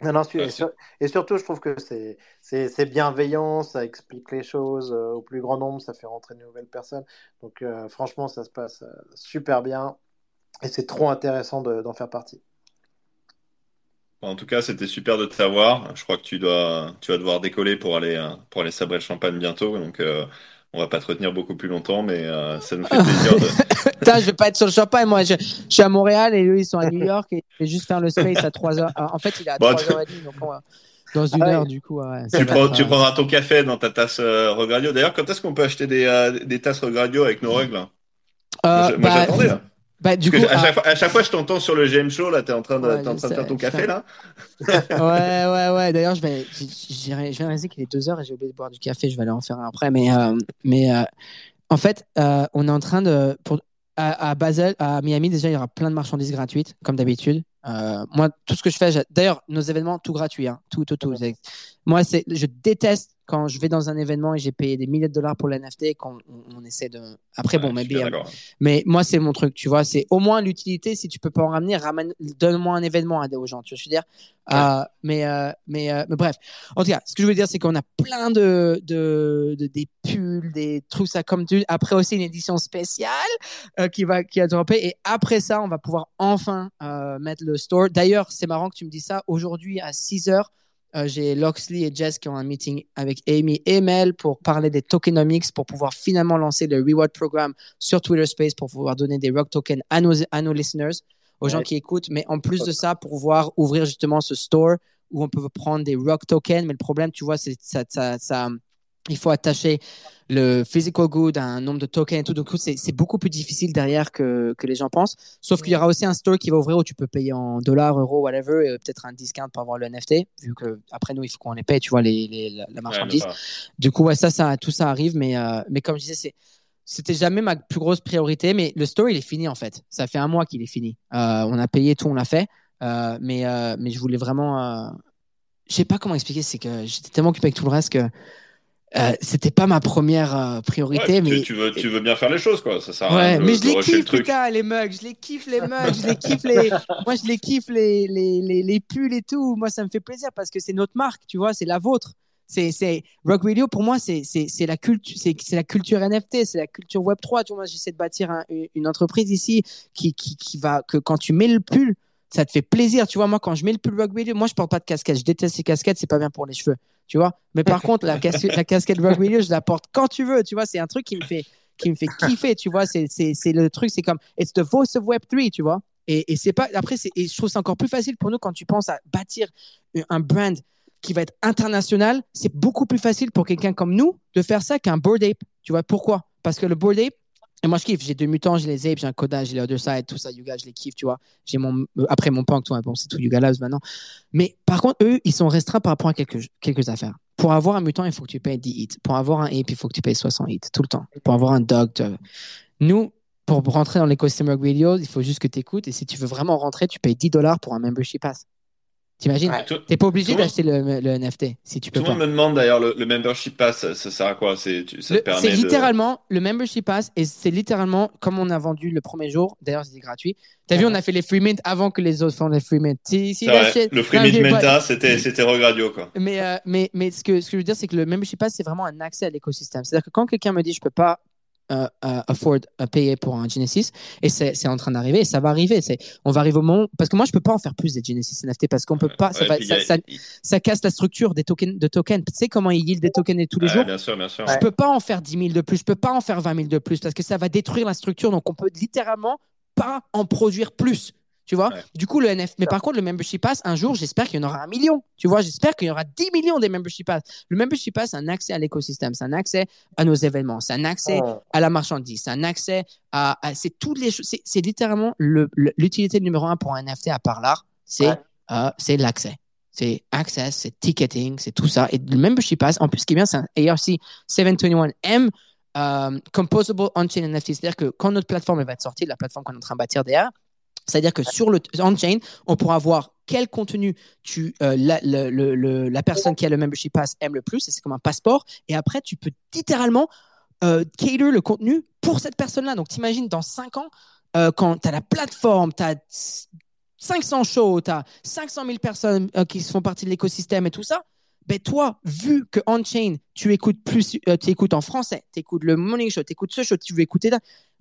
Non, non, et, surtout, je trouve que c'est bienveillant, ça explique les choses euh, au plus grand nombre, ça fait rentrer de nouvelles personnes. Donc, franchement, ça se passe super bien et c'est trop intéressant d'en faire partie.
En tout cas, c'était super de t'avoir. Je crois que tu dois, tu vas devoir décoller pour aller, euh, pour aller sabrer le champagne bientôt. Donc, euh, on va pas te retenir beaucoup plus longtemps, mais euh, ça nous fait plaisir.
De... je vais pas être sur le champagne. Moi, je, suis à Montréal et eux, ils sont à New York et je vais juste faire le space à 3 heures. En fait, il est à 3h30. Donc, dans une ah heure, du coup.
tu, prendras ton café dans ta tasse euh, Regradio. D'ailleurs, quand est-ce qu'on peut acheter des, des tasses Regradio avec nos règles Moi, bah, j'attendais. Là.
Bah, du coup,
à, chaque fois, à, chaque fois, je t'entends sur le GM Show, là, t'es en train de, es en train de faire ton café, là
Ouais, ouais, ouais. D'ailleurs, je vais, je viens de réaliser qu'il est 2 heures et j'ai oublié de boire du café. Je vais aller en faire un après. Mais, euh, mais euh, en fait, euh, on est en train de. Pour, à, à, Basel, à Miami, déjà, il y aura plein de marchandises gratuites, comme d'habitude. moi, tout ce que je fais, d'ailleurs, nos événements, tout gratuit, hein, tout, tout, tout. Moi, c'est, je déteste quand je vais dans un événement et j'ai payé des milliers de dollars pour l'NFT, quand on, essaie de. Après, bon, mais bien. Mais moi, c'est mon truc, tu vois. C'est au moins l'utilité. Si tu peux pas en ramener, ramène, donne-moi un événement à, aux gens. Tu vois, je veux dire? Euh, mais, euh, mais, euh, mais, bref. En tout cas, ce que je veux dire, c'est qu'on a plein de, de, des pulls, des trucs ça comme tu. Après aussi une édition spéciale qui va qui a droppé. Et après ça, on va pouvoir enfin mettre le store. D'ailleurs, c'est marrant que tu me dis ça. Aujourd'hui à 6 heures euh, j'ai Loxley et Jess qui ont un meeting avec Amy et Mel pour parler des tokenomics, pour pouvoir finalement lancer le reward programme sur Twitter Space pour pouvoir donner des rock tokens à nos, à nos listeners, aux gens qui écoutent. Mais en plus de ça, pour pouvoir ouvrir justement ce store où on peut prendre des rock tokens. Mais le problème, tu vois, c'est ça, ça, ça, il faut attacher le physical good à un nombre de tokens et tout. Donc, c'est beaucoup plus difficile derrière que, que les gens pensent. Sauf qu'il y aura aussi un store qui va ouvrir où tu peux payer en dollars, euros, whatever, et peut-être un discount pour avoir le NFT, vu que après nous, il faut qu'on les paye, tu vois, les, les la, marchandise. du coup, ouais, ça, ça, tout ça arrive. Mais, euh, mais comme je disais, c'est c'était jamais ma plus grosse priorité, mais le store, il est fini en fait. Ça fait un mois qu'il est fini. Euh, on a payé tout, on l'a fait. Euh, mais, mais je voulais vraiment. je sais pas comment expliquer, c'est que j'étais tellement occupé avec tout le reste que euh, c'était pas ma première euh, priorité, mais
tu, veux, tu veux bien faire les choses, quoi. Ça sert
ouais, mais je les kiffe, putain, les mugs. Je les kiffe les mugs. je les kiffe les. Moi, je les kiffe les, les, les, les, pulls et tout. Moi, ça me fait plaisir parce que c'est notre marque, tu vois, c'est la vôtre. C'est, c'est Rock Radio pour moi, c'est, c'est, c'est la culture, c'est, c'est la culture NFT, c'est la culture Web 3. Tu vois, moi, j'essaie de bâtir une entreprise ici qui, qui, qui va que quand tu mets le pull, ça te fait plaisir. Tu vois, moi, quand je mets le pull Radio, moi, je porte pas de casquette. Je déteste ces casquettes, c'est pas bien pour les cheveux tu vois. Mais par contre, la, la casquette Radio, je la porte quand tu veux, tu vois. C'est un truc qui me fait, qui me fait kiffer, tu vois. C'est, c'est, c'est le truc, c'est comme, it's the voice of Web3, tu vois. Et, et c'est pas, après, et je trouve c'est encore plus facile pour nous quand tu penses à bâtir un brand qui va être international. C'est beaucoup plus facile pour quelqu'un comme nous de faire ça qu'un Board Ape. Tu vois pourquoi? Parce que le Board Ape, et moi, je kiffe. J'ai deux mutants, j'ai les apes, j'ai un codage, j'ai les other side, tout ça, Yuga, je les kiffe, tu vois. J'ai mon, euh, après mon punk, toi, bon, c'est tout Yuga Labs maintenant. Mais par contre, eux, ils sont restreints par rapport à quelques, quelques affaires. Pour avoir un mutant, il faut que tu payes 10 hits. Pour avoir un ape, il faut que tu payes 60 hits, tout le temps. Pour avoir un dog, nous, pour rentrer dans l'écosystème Radio, il faut juste que tu écoutes. Et si tu veux vraiment rentrer, tu payes 10 dollars pour un membership pass. T'imagines? T'es pas obligé d'acheter le, le, NFT si tu peux
Tout le monde me demande d'ailleurs le, membership pass, ça, sert à quoi? C'est
littéralement le membership pass et c'est littéralement comme on a vendu le premier jour. D'ailleurs, c'était gratuit. T'as vu, on a fait les free mint avant que les autres font les free mint. Si,
si le free mint meta, c'était c'était regradio quoi.
Mais euh, mais mais ce que ce que je veux dire, c'est que le membership pass, c'est vraiment un accès à l'écosystème. C'est-à-dire que quand quelqu'un me dit je peux pas uh, afford à payer pour un Genesis. Et c'est en train d'arriver et ça va arriver. C'est on va arriver au moment parce que moi je peux pas en faire plus des Genesis NFT parce qu'on peut pas ça, ça, ça, casse la structure des tokens de tokens. Tu sais comment ils yield des tokens tous les jours?
bien sûr bien sûr.
Je peux pas en faire 10 000 de plus. Je peux pas en faire 20 000 de plus parce que ça va détruire la structure. Donc on peut littéralement pas en produire plus tu vois? Du coup, le NFT. Mais par contre, le membership pass, un jour, j'espère qu'il y en aura un million. Tu vois, j'espère qu'il y aura 10 millions des membership pass. Le membership pass, c'est un accès à l'écosystème, c'est un accès à nos événements, c'est un accès à la marchandise, c'est un accès à. c'est toutes les choses. C'est littéralement l'utilité numéro un pour un NFT à part l'art, c'est euh, c'est l'accès. C'est access, c'est ticketing, c'est tout ça. Et le membership pass, en plus, ce qui est bien, c'est un ARC 721M. Euh, composable on-chain NFT, c'est-à-dire que quand notre plateforme va être sortie, la plateforme qu'on est en train de bâtir derrière, c'est-à-dire que sur le on-chain, on pourra voir quel contenu euh, la, personne qui a le membership pass aime le plus, et c'est comme un passeport. Et après, tu peux littéralement euh, cater le contenu pour cette personne-là. Donc, t'imagines dans 5 ans, euh, quand tu as la plateforme, tu as 500 shows, tu as 500 000 personnes euh, qui font partie de l'écosystème et tout ça, ben toi, vu que on-chain, tu écoutes plus, tu écoutes en français, tu écoutes le morning show, tu écoutes ce show, tu veux écouter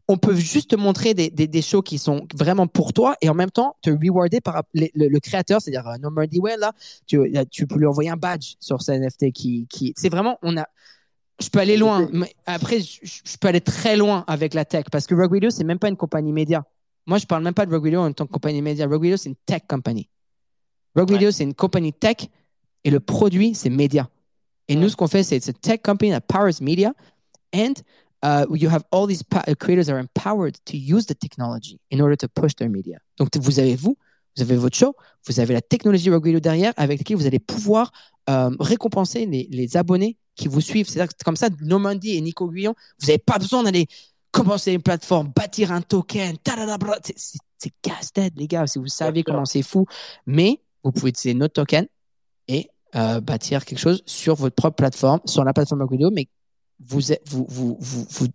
on peut juste te montrer des, des, shows qui sont vraiment pour toi et en même temps te rewarder par le, créateur, c'est-à-dire euh, No Well, là, tu, tu, peux lui envoyer un badge sur ce NFT qui, qui c'est vraiment, on a, je peux aller loin, mais après, je, peux aller très loin avec la tech parce que Rogue Radio, c'est même pas une compagnie média. Moi, je parle même pas de Rogue Radio en tant que compagnie média. Rogue Radio, c'est une tech company. Rogue Radio, c'est une compagnie tech et le produit, c'est média. Et nous, ce qu'on fait, c'est une tech company that powers media and uh, you have all these creators are empowered to use the technology in order to push their media. Donc, vous avez vous, vous avez votre show, vous avez la technologie Roguelo derrière avec laquelle vous allez pouvoir euh, récompenser les, les, abonnés qui vous suivent. C'est comme ça, Normandie et Nico Guillon, vous n'avez pas besoin d'aller commencer une plateforme, bâtir un token. C'est casse-tête, les gars, si vous savez comment c'est fou. Mais vous pouvez utiliser notre token et euh, bâtir quelque chose sur votre propre plateforme, sur la plateforme Roguelo, mais vous, vous, vous, vous,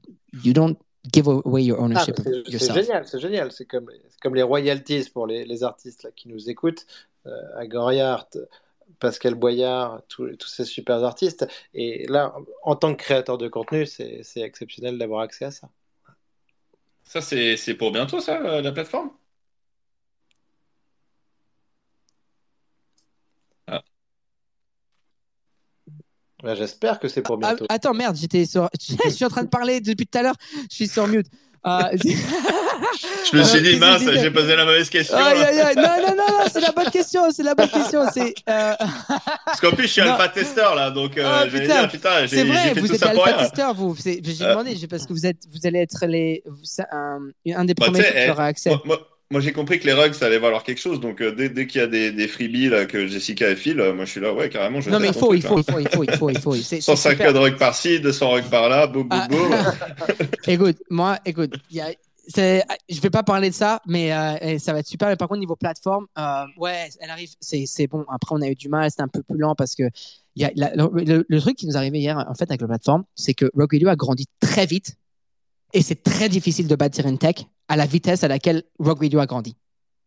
you don't give away your ownership ah,
C'est génial, c'est génial. C'est comme, comme les royalties pour les, les artistes là, qui nous écoutent. Euh, Agoriart, Pascal Boyard, tous, tous ces super artistes. Et là, en tant que créateur de contenu, c'est exceptionnel d'avoir accès à ça.
Ça, c'est pour bientôt, ça, la plateforme?
Bah, j'espère que c'est pour ah, bientôt.
attends, merde, j'étais sur... je suis en train de parler depuis tout à l'heure. Je suis sur mute.
Euh, je me suis dit, mince, j'ai posé la mauvaise question.
Non, non, non, non, c'est la bonne question. C'est la bonne question. C'est,
euh, Parce qu'en plus, je suis alpha testeur là, donc euh, oh, putain, putain
c'est vrai, vous êtes alpha testeur, vous. J'ai demandé parce que vous êtes, vous allez être les, un, un des bah, premiers qui aura accès.
Moi, j'ai compris que les rugs, ça allait valoir quelque chose. Donc, euh, dès, dès qu'il y a des, des freebies là, que Jessica et file, euh, moi, je suis là, ouais, carrément. Je
non, mais il faut, il faut, il faut, il faut, il faut, il faut,
150 rugs par-ci, 200 rugs par-là, boum, boum, boum.
écoute, moi, écoute, y a, je vais pas parler de ça, mais euh, ça va être super. Mais par contre, niveau plateforme, euh, ouais, elle arrive, c'est bon. Après, on a eu du mal, c'était un peu plus lent parce que y a, le, le, truc qui nous arrivé hier, en fait, avec la plateforme, c'est que Rock a grandi très vite et c'est très difficile de bâtir une tech à la vitesse à laquelle Rock Video a grandi.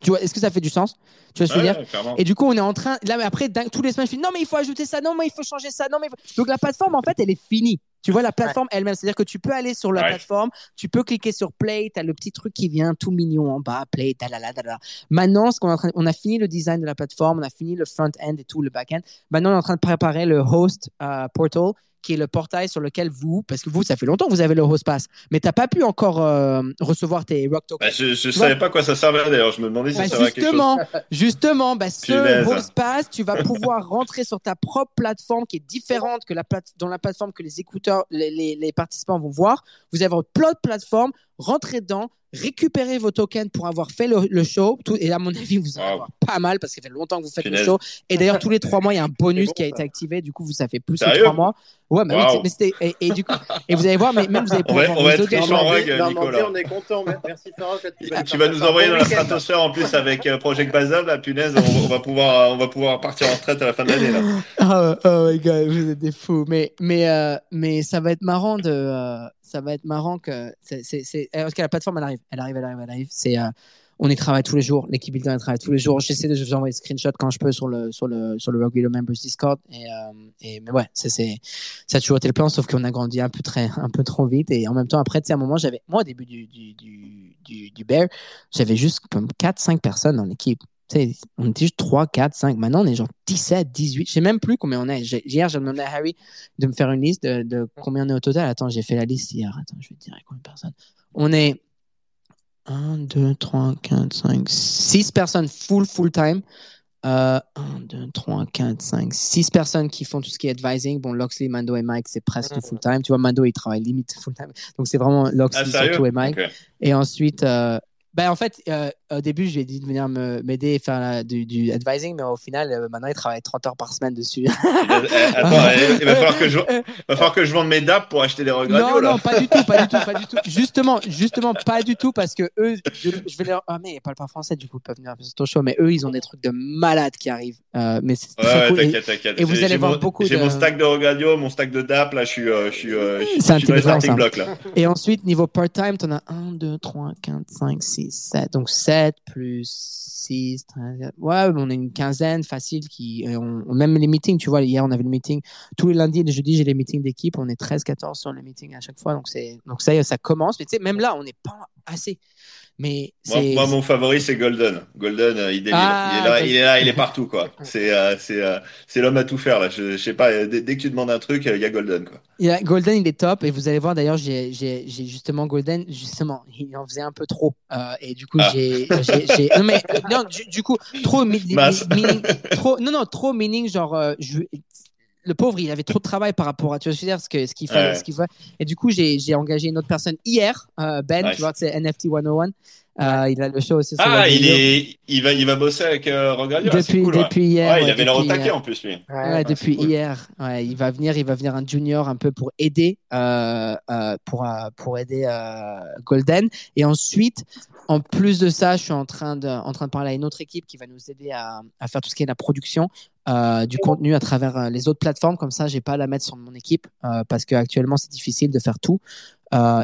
Tu vois, est-ce que ça fait du sens? Tu vois ce que je veux dire? Et du coup, on est en train. Là, mais après, tous les semaines, je dis non, mais il faut ajouter ça, non, mais il faut changer ça, non, mais. Donc la plateforme, en fait, elle est finie. Tu vois la plateforme elle-même, c'est-à-dire que tu peux aller sur la plateforme, tu peux cliquer sur Play, tu as le petit truc qui vient tout mignon en bas, Play, dalala, dalala. Maintenant, ce qu'on est on a fini le design de la plateforme, on a fini le front-end et tout, le back-end. Maintenant, on est en train de préparer le host euh, portal qui est le portail sur lequel vous, parce que vous, ça fait longtemps que vous avez le Pass, mais tu n'as pas pu encore euh, recevoir tes Rock Tokens.
Bah, je ne savais pas quoi ça servait d'ailleurs, je me demandais si bah, ça servait quelque chose.
Justement, bah, ce Pass, tu vas pouvoir rentrer sur ta propre plateforme qui est différente que la plate dans la plateforme que les écouteurs, les, les, les, participants vont voir. Vous avez votre plateforme rentrez dedans, récupérez vos tokens pour avoir fait le, show. Tout, et à mon avis, vous en avez pas mal parce que ça fait longtemps que vous faites le show. Et d'ailleurs, tous les trois mois, il y a un bonus qui a été activé. Du coup, vous, ça fait plus de trois mois. Ouais, mais, oui, mais c'était. Et, du coup, et vous allez voir, mais même vous allez
pouvoir. On va, être riche en rug, Nicolas.
On est content. Merci, Farok.
Tu vas nous envoyer dans la stratosphère en plus avec euh, Project Basel, la punaise. On, va pouvoir, on va pouvoir partir en retraite à la fin de l'année.
Oh, oh my god, vous êtes des fous. Mais, mais, euh, mais ça va être marrant de. Euh, ça va être marrant que. C'est, c'est, Parce que la plateforme, elle arrive. Elle arrive, elle arrive, elle arrive. C'est on y travaille tous les jours. L'équipe builder elle travaille tous les jours. J'essaie de vous envoyer des screenshots quand je peux sur le sur le sur le Rock Members Discord. Et, euh, et mais ouais, c'est c'est ça a toujours été le plan, sauf qu'on a grandi un peu très un peu trop vite. Et en même temps, après, tu sais, à un moment, j'avais moi au début du du du, du, Bear, j'avais juste comme 4-5 personnes dans l'équipe. On était juste 3, 4, 5. Maintenant, on est genre 17, 18. Je sais même plus combien on est. Hier, j'ai demandé à Harry de me faire une liste de, de combien on est au total. Attends, j'ai fait la liste hier. Attends, je vais te dire combien de personnes. On est 1, 2, 3, 4, 5, 6 personnes full, full time. Euh, 1, 2, 3, 4, 5, 6 personnes qui font tout ce qui est advising. Bon, Loxley, Mando et Mike, c'est presque mm. full time. Tu vois, Mando, il travaille limite full time. Donc, c'est vraiment Loxley ah, surtout et Mike. Okay. Et ensuite, euh, ben, en fait, euh, au début, je lui ai dit de venir m'aider et faire du, advising, mais au final, euh, maintenant, il travaille 30 heures par semaine dessus.
Attends, il, va falloir que je, va falloir que je vende mes DAP pour acheter des regrets.
Non, non, pas du tout, pas du tout, pas du tout. Justement, justement, pas du tout, parce que eux, je, vais leur. Ah, mais ils parlent pas français, du coup, ils peuvent venir sur ton show, mais eux, ils ont des trucs de malades qui arrivent. Euh, mais c'est
ouais, cool. t'inquiète, t'inquiète.
Et vous allez voir beaucoup
J'ai mon stack de regradio, mon stack de DAP, là, je suis, je suis, je suis, starting block, là.
Et ensuite, niveau part-time, t'en as 1, 2, 3, 4, 5, 6, 7. Donc, 7 plus 6, 13, ouais, on a une quinzaine facile qui, on, même les meetings, tu vois, hier on avait le meeting, tous les lundis et les jeudis j'ai les meetings d'équipe, on est 13, 14 sur le meeting à chaque fois, donc donc ça, ça commence, mais tu sais, même là, on n'est pas assez. Mais
moi, mon favori, c'est Golden. Golden, euh, il, ah, il, est là, il, est là, il est partout, quoi. C'est euh, euh, c'est l'homme à tout faire, là. Je, je sais pas, dès, que tu demandes un truc, il y a Golden, quoi.
Il a, Golden, il est top. Et vous allez voir, d'ailleurs, j'ai justement Golden, justement, il en faisait un peu trop. et du coup, ah. j'ai. Non, mais non, du, coup, trop, meaning, trop. Non, non, trop meaning, genre. Je, le pauvre, il avait trop de travail par rapport à tu vois, ce qu'il fallait, ce qu'il fallait. Et du coup, j'ai engagé une autre personne hier, euh, Ben, tu vois, c'est NFT 101. Euh, il a le show aussi.
Sur ah, il est, il va, il va bosser avec euh,
Depuis, cool, depuis hier.
Ouais, il avait l'air au taquet en plus lui.
Ouais, depuis hier. Ouais, il va venir, il va venir un junior un peu pour aider, euh, euh pour pour aider Golden. Et ensuite, en plus de ça, je suis en train de, en train de parler à une autre équipe qui va nous aider à, à faire tout ce qui est la production euh, du contenu à travers euh, les autres plateformes. Comme ça, j'ai pas à la mettre sur mon équipe euh, parce qu'actuellement, c'est difficile de faire tout.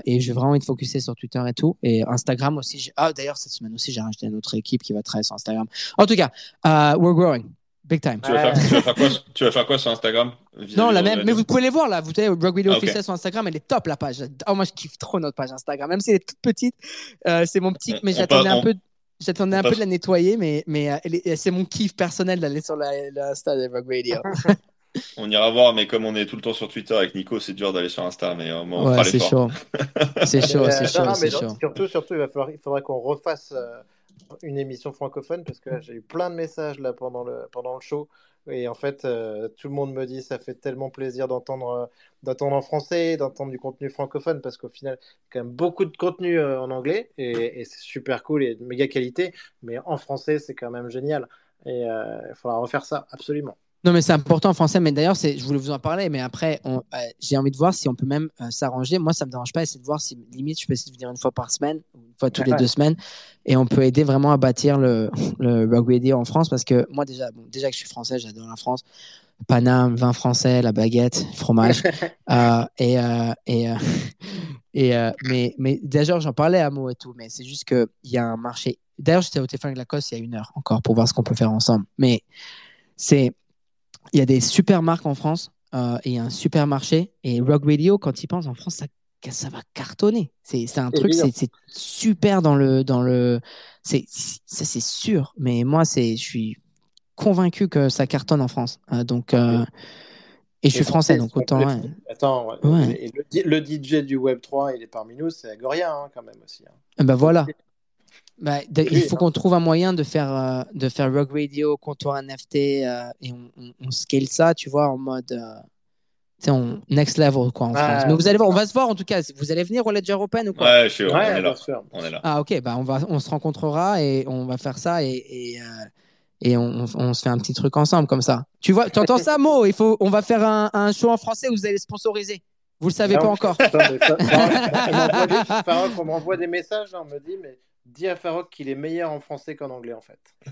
et je vais vraiment être focusé sur Twitter et tout. Et Instagram aussi. Ah, d'ailleurs, cette semaine aussi, j'ai rajouté une autre équipe qui va travailler sur Instagram. En tout cas, we're growing. Big time.
Tu vas, faire, quoi, tu vas faire quoi sur Instagram?
Non, la même. Mais vous pouvez les voir là. Vous savez, Rugby ah, Officiel sur Instagram, elle est top la page. Oh, moi, je kiffe trop notre page Instagram. Même si elle est toute petite, c'est mon petit. Mais j'attendais un peu. J'attendais un peu de la nettoyer, mais, mais euh, c'est mon kiff personnel d'aller sur la, la de Rock Radio.
on ira voir, mais comme on est tout le temps sur Twitter avec Nico, c'est dur d'aller sur Insta, mais on,
on ouais, c'est chaud. c'est chaud, c'est chaud,
c'est chaud. Surtout, surtout, il va falloir, il faudra qu'on refasse euh, une émission francophone parce que j'ai eu plein de messages là pendant le pendant le show et en fait, euh, tout le monde me dit ça fait tellement plaisir d'entendre euh, d'entendre en français, d'entendre du contenu francophone, parce qu'au final, il y a quand même beaucoup de contenu euh, en anglais, et, et c'est super cool et de méga qualité, mais en français, c'est quand même génial. Et il faudra refaire ça, absolument.
Non, mais c'est important en français. Mais d'ailleurs, je voulais vous en parler. Mais après, euh, j'ai envie de voir si on peut même euh, s'arranger. Moi, ça me dérange pas. Essayer de voir si limite je peux essayer de venir une fois par semaine, une fois toutes les deux semaines, et on peut aider vraiment à bâtir le, le rugby en France. Parce que moi, déjà, bon, déjà que je suis français, j'adore la France. Paname, vin français, la baguette, fromage. euh, et et, et mais, mais déjà, j'en parlais à Mo et tout. Mais c'est juste qu'il y a un marché. D'ailleurs, j'étais au téléphone avec Lacoste il y a une heure encore pour voir ce qu'on peut faire ensemble. Mais c'est il y a des super marques en France euh, et un supermarché. Et Rock Radio, quand il pense en France, ça, ça va cartonner. C'est un truc, c'est super dans le. Dans le ça, c'est sûr. Mais moi, je suis convaincu que ça cartonne en France. Euh, donc. Euh, et je suis français, donc autant.
Attends, le, DJ du Web3, il est parmi nous, c'est Agoria hein, quand même aussi.
Hein. Ben voilà. Bah, il faut qu'on trouve un moyen de faire, euh, de faire Rock Radio, comptoir NFT, euh, et on, on, scale ça, tu vois, en mode. Euh, on, next level quoi en France. Mais vous allez voir, on va se voir en tout cas. Vous allez venir au Ledger Open ou quoi?
Ouais, je suis, on, est là. on, est là.
Ah ok, bah on va, on se rencontrera et on va faire ça et, et, euh, et on, on, se fait un petit truc ensemble comme ça. Tu vois, tu entends ça, Mo? Il faut, on va faire un, un, show en français où vous allez sponsoriser. Vous le savez pas encore.
on m'envoie des messages, on me dit mais dis à Farok qu'il est meilleur en français qu'en anglais en fait.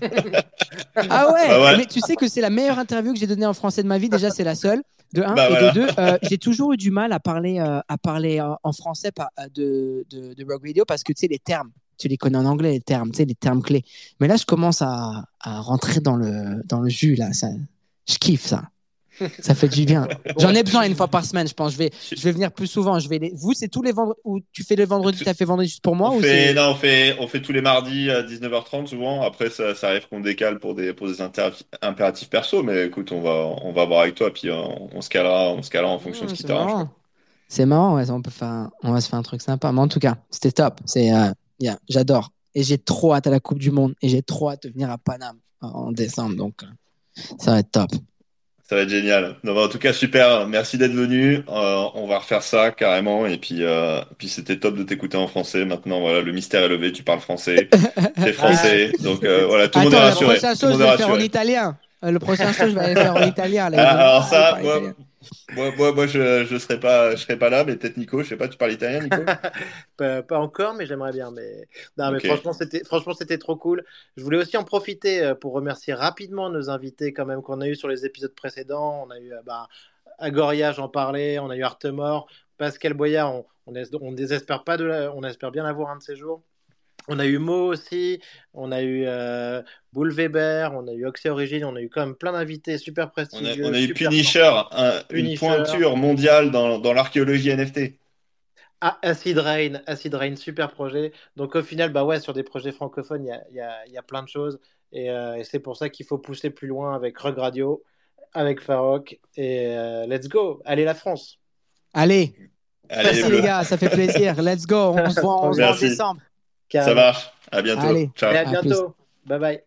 ah ouais, bah ouais, mais tu sais que c'est la meilleure interview que j'ai donnée en français de ma vie. Déjà, c'est la seule. De un bah et de deux, euh, j'ai toujours eu du mal à parler, euh, à parler euh, en français de, de, de Rock Radio parce que tu sais les termes, tu les connais en anglais les termes, tu sais les termes clés. Mais là, je commence à, à rentrer dans le dans le jus là. Ça, je kiffe ça. Ça fait du bien. J'en ai besoin une fois par semaine, je pense. Je vais, je vais venir plus souvent. Je vais les... Vous, c'est tous les vendredis ou tu fais le vendredi, tu as fait vendredi juste pour moi
on
ou
fait... Non, on fait, on fait tous les mardis à 19h30 souvent. Après, ça, ça arrive qu'on décale pour des, pour des impératifs perso. Mais écoute, on va, on va voir avec toi. Puis on, on se calera, on se calera en fonction de ce qui t'arrange.
C'est marrant, ouais, on, peut faire, on va se faire un truc sympa. Mais en tout cas, c'était top. C'est, euh, j'adore. Et j'ai trop hâte à la Coupe du Monde. Et j'ai trop hâte de venir à Paname en décembre. Donc, euh, ça va être top.
Ça va être génial. en tout cas, super. Merci d'être venu. Euh, on va refaire ça carrément. Et puis, euh, puis c'était top de t'écouter en français. Maintenant, voilà, le mystère est levé. Tu parles français. T'es français. Donc euh, voilà, tout le monde est rassuré.
Le prochain show, je vais faire en italien. Le prochain show, je vais aller faire en italien.
Là, ah, alors ça, moi, moi, moi, moi, je je serai pas, je serai pas là, mais peut-être Nico. Je sais pas, tu parles italien, Nico?
Pas, encore, mais j'aimerais bien. Mais non, mais franchement, c'était franchement c'était trop cool. Je voulais aussi en profiter euh, pour remercier rapidement nos invités quand même qu'on a eu sur les épisodes précédents. On a eu euh, bah, Agoria, j'en parlais. On a eu Artemore, Pascal Boyard. On, on, on désespère pas de, on espère bien avoir un de ces jours. On a eu Mo aussi, on a eu euh, Weber, on a eu Oxy Origin, on a eu quand même plein d'invités super prestigieux.
On a, eu Punisher, une pointure mondiale dans, dans l'archéologie NFT.
Ah, Acid Rain, Acid Rain, super projet. Donc au final, bah ouais, sur des projets francophones, il y a, y a, plein de choses. Euh, et, c'est pour ça qu'il faut pousser plus loin avec Rug Radio, avec Farok. Et euh, let's go, allez la France.
Allez, Allez Merci les gars, ça fait plaisir. Let's go, on se voit, en décembre.
Ça marche. À bientôt.
Ciao. à bientôt. Bye bye.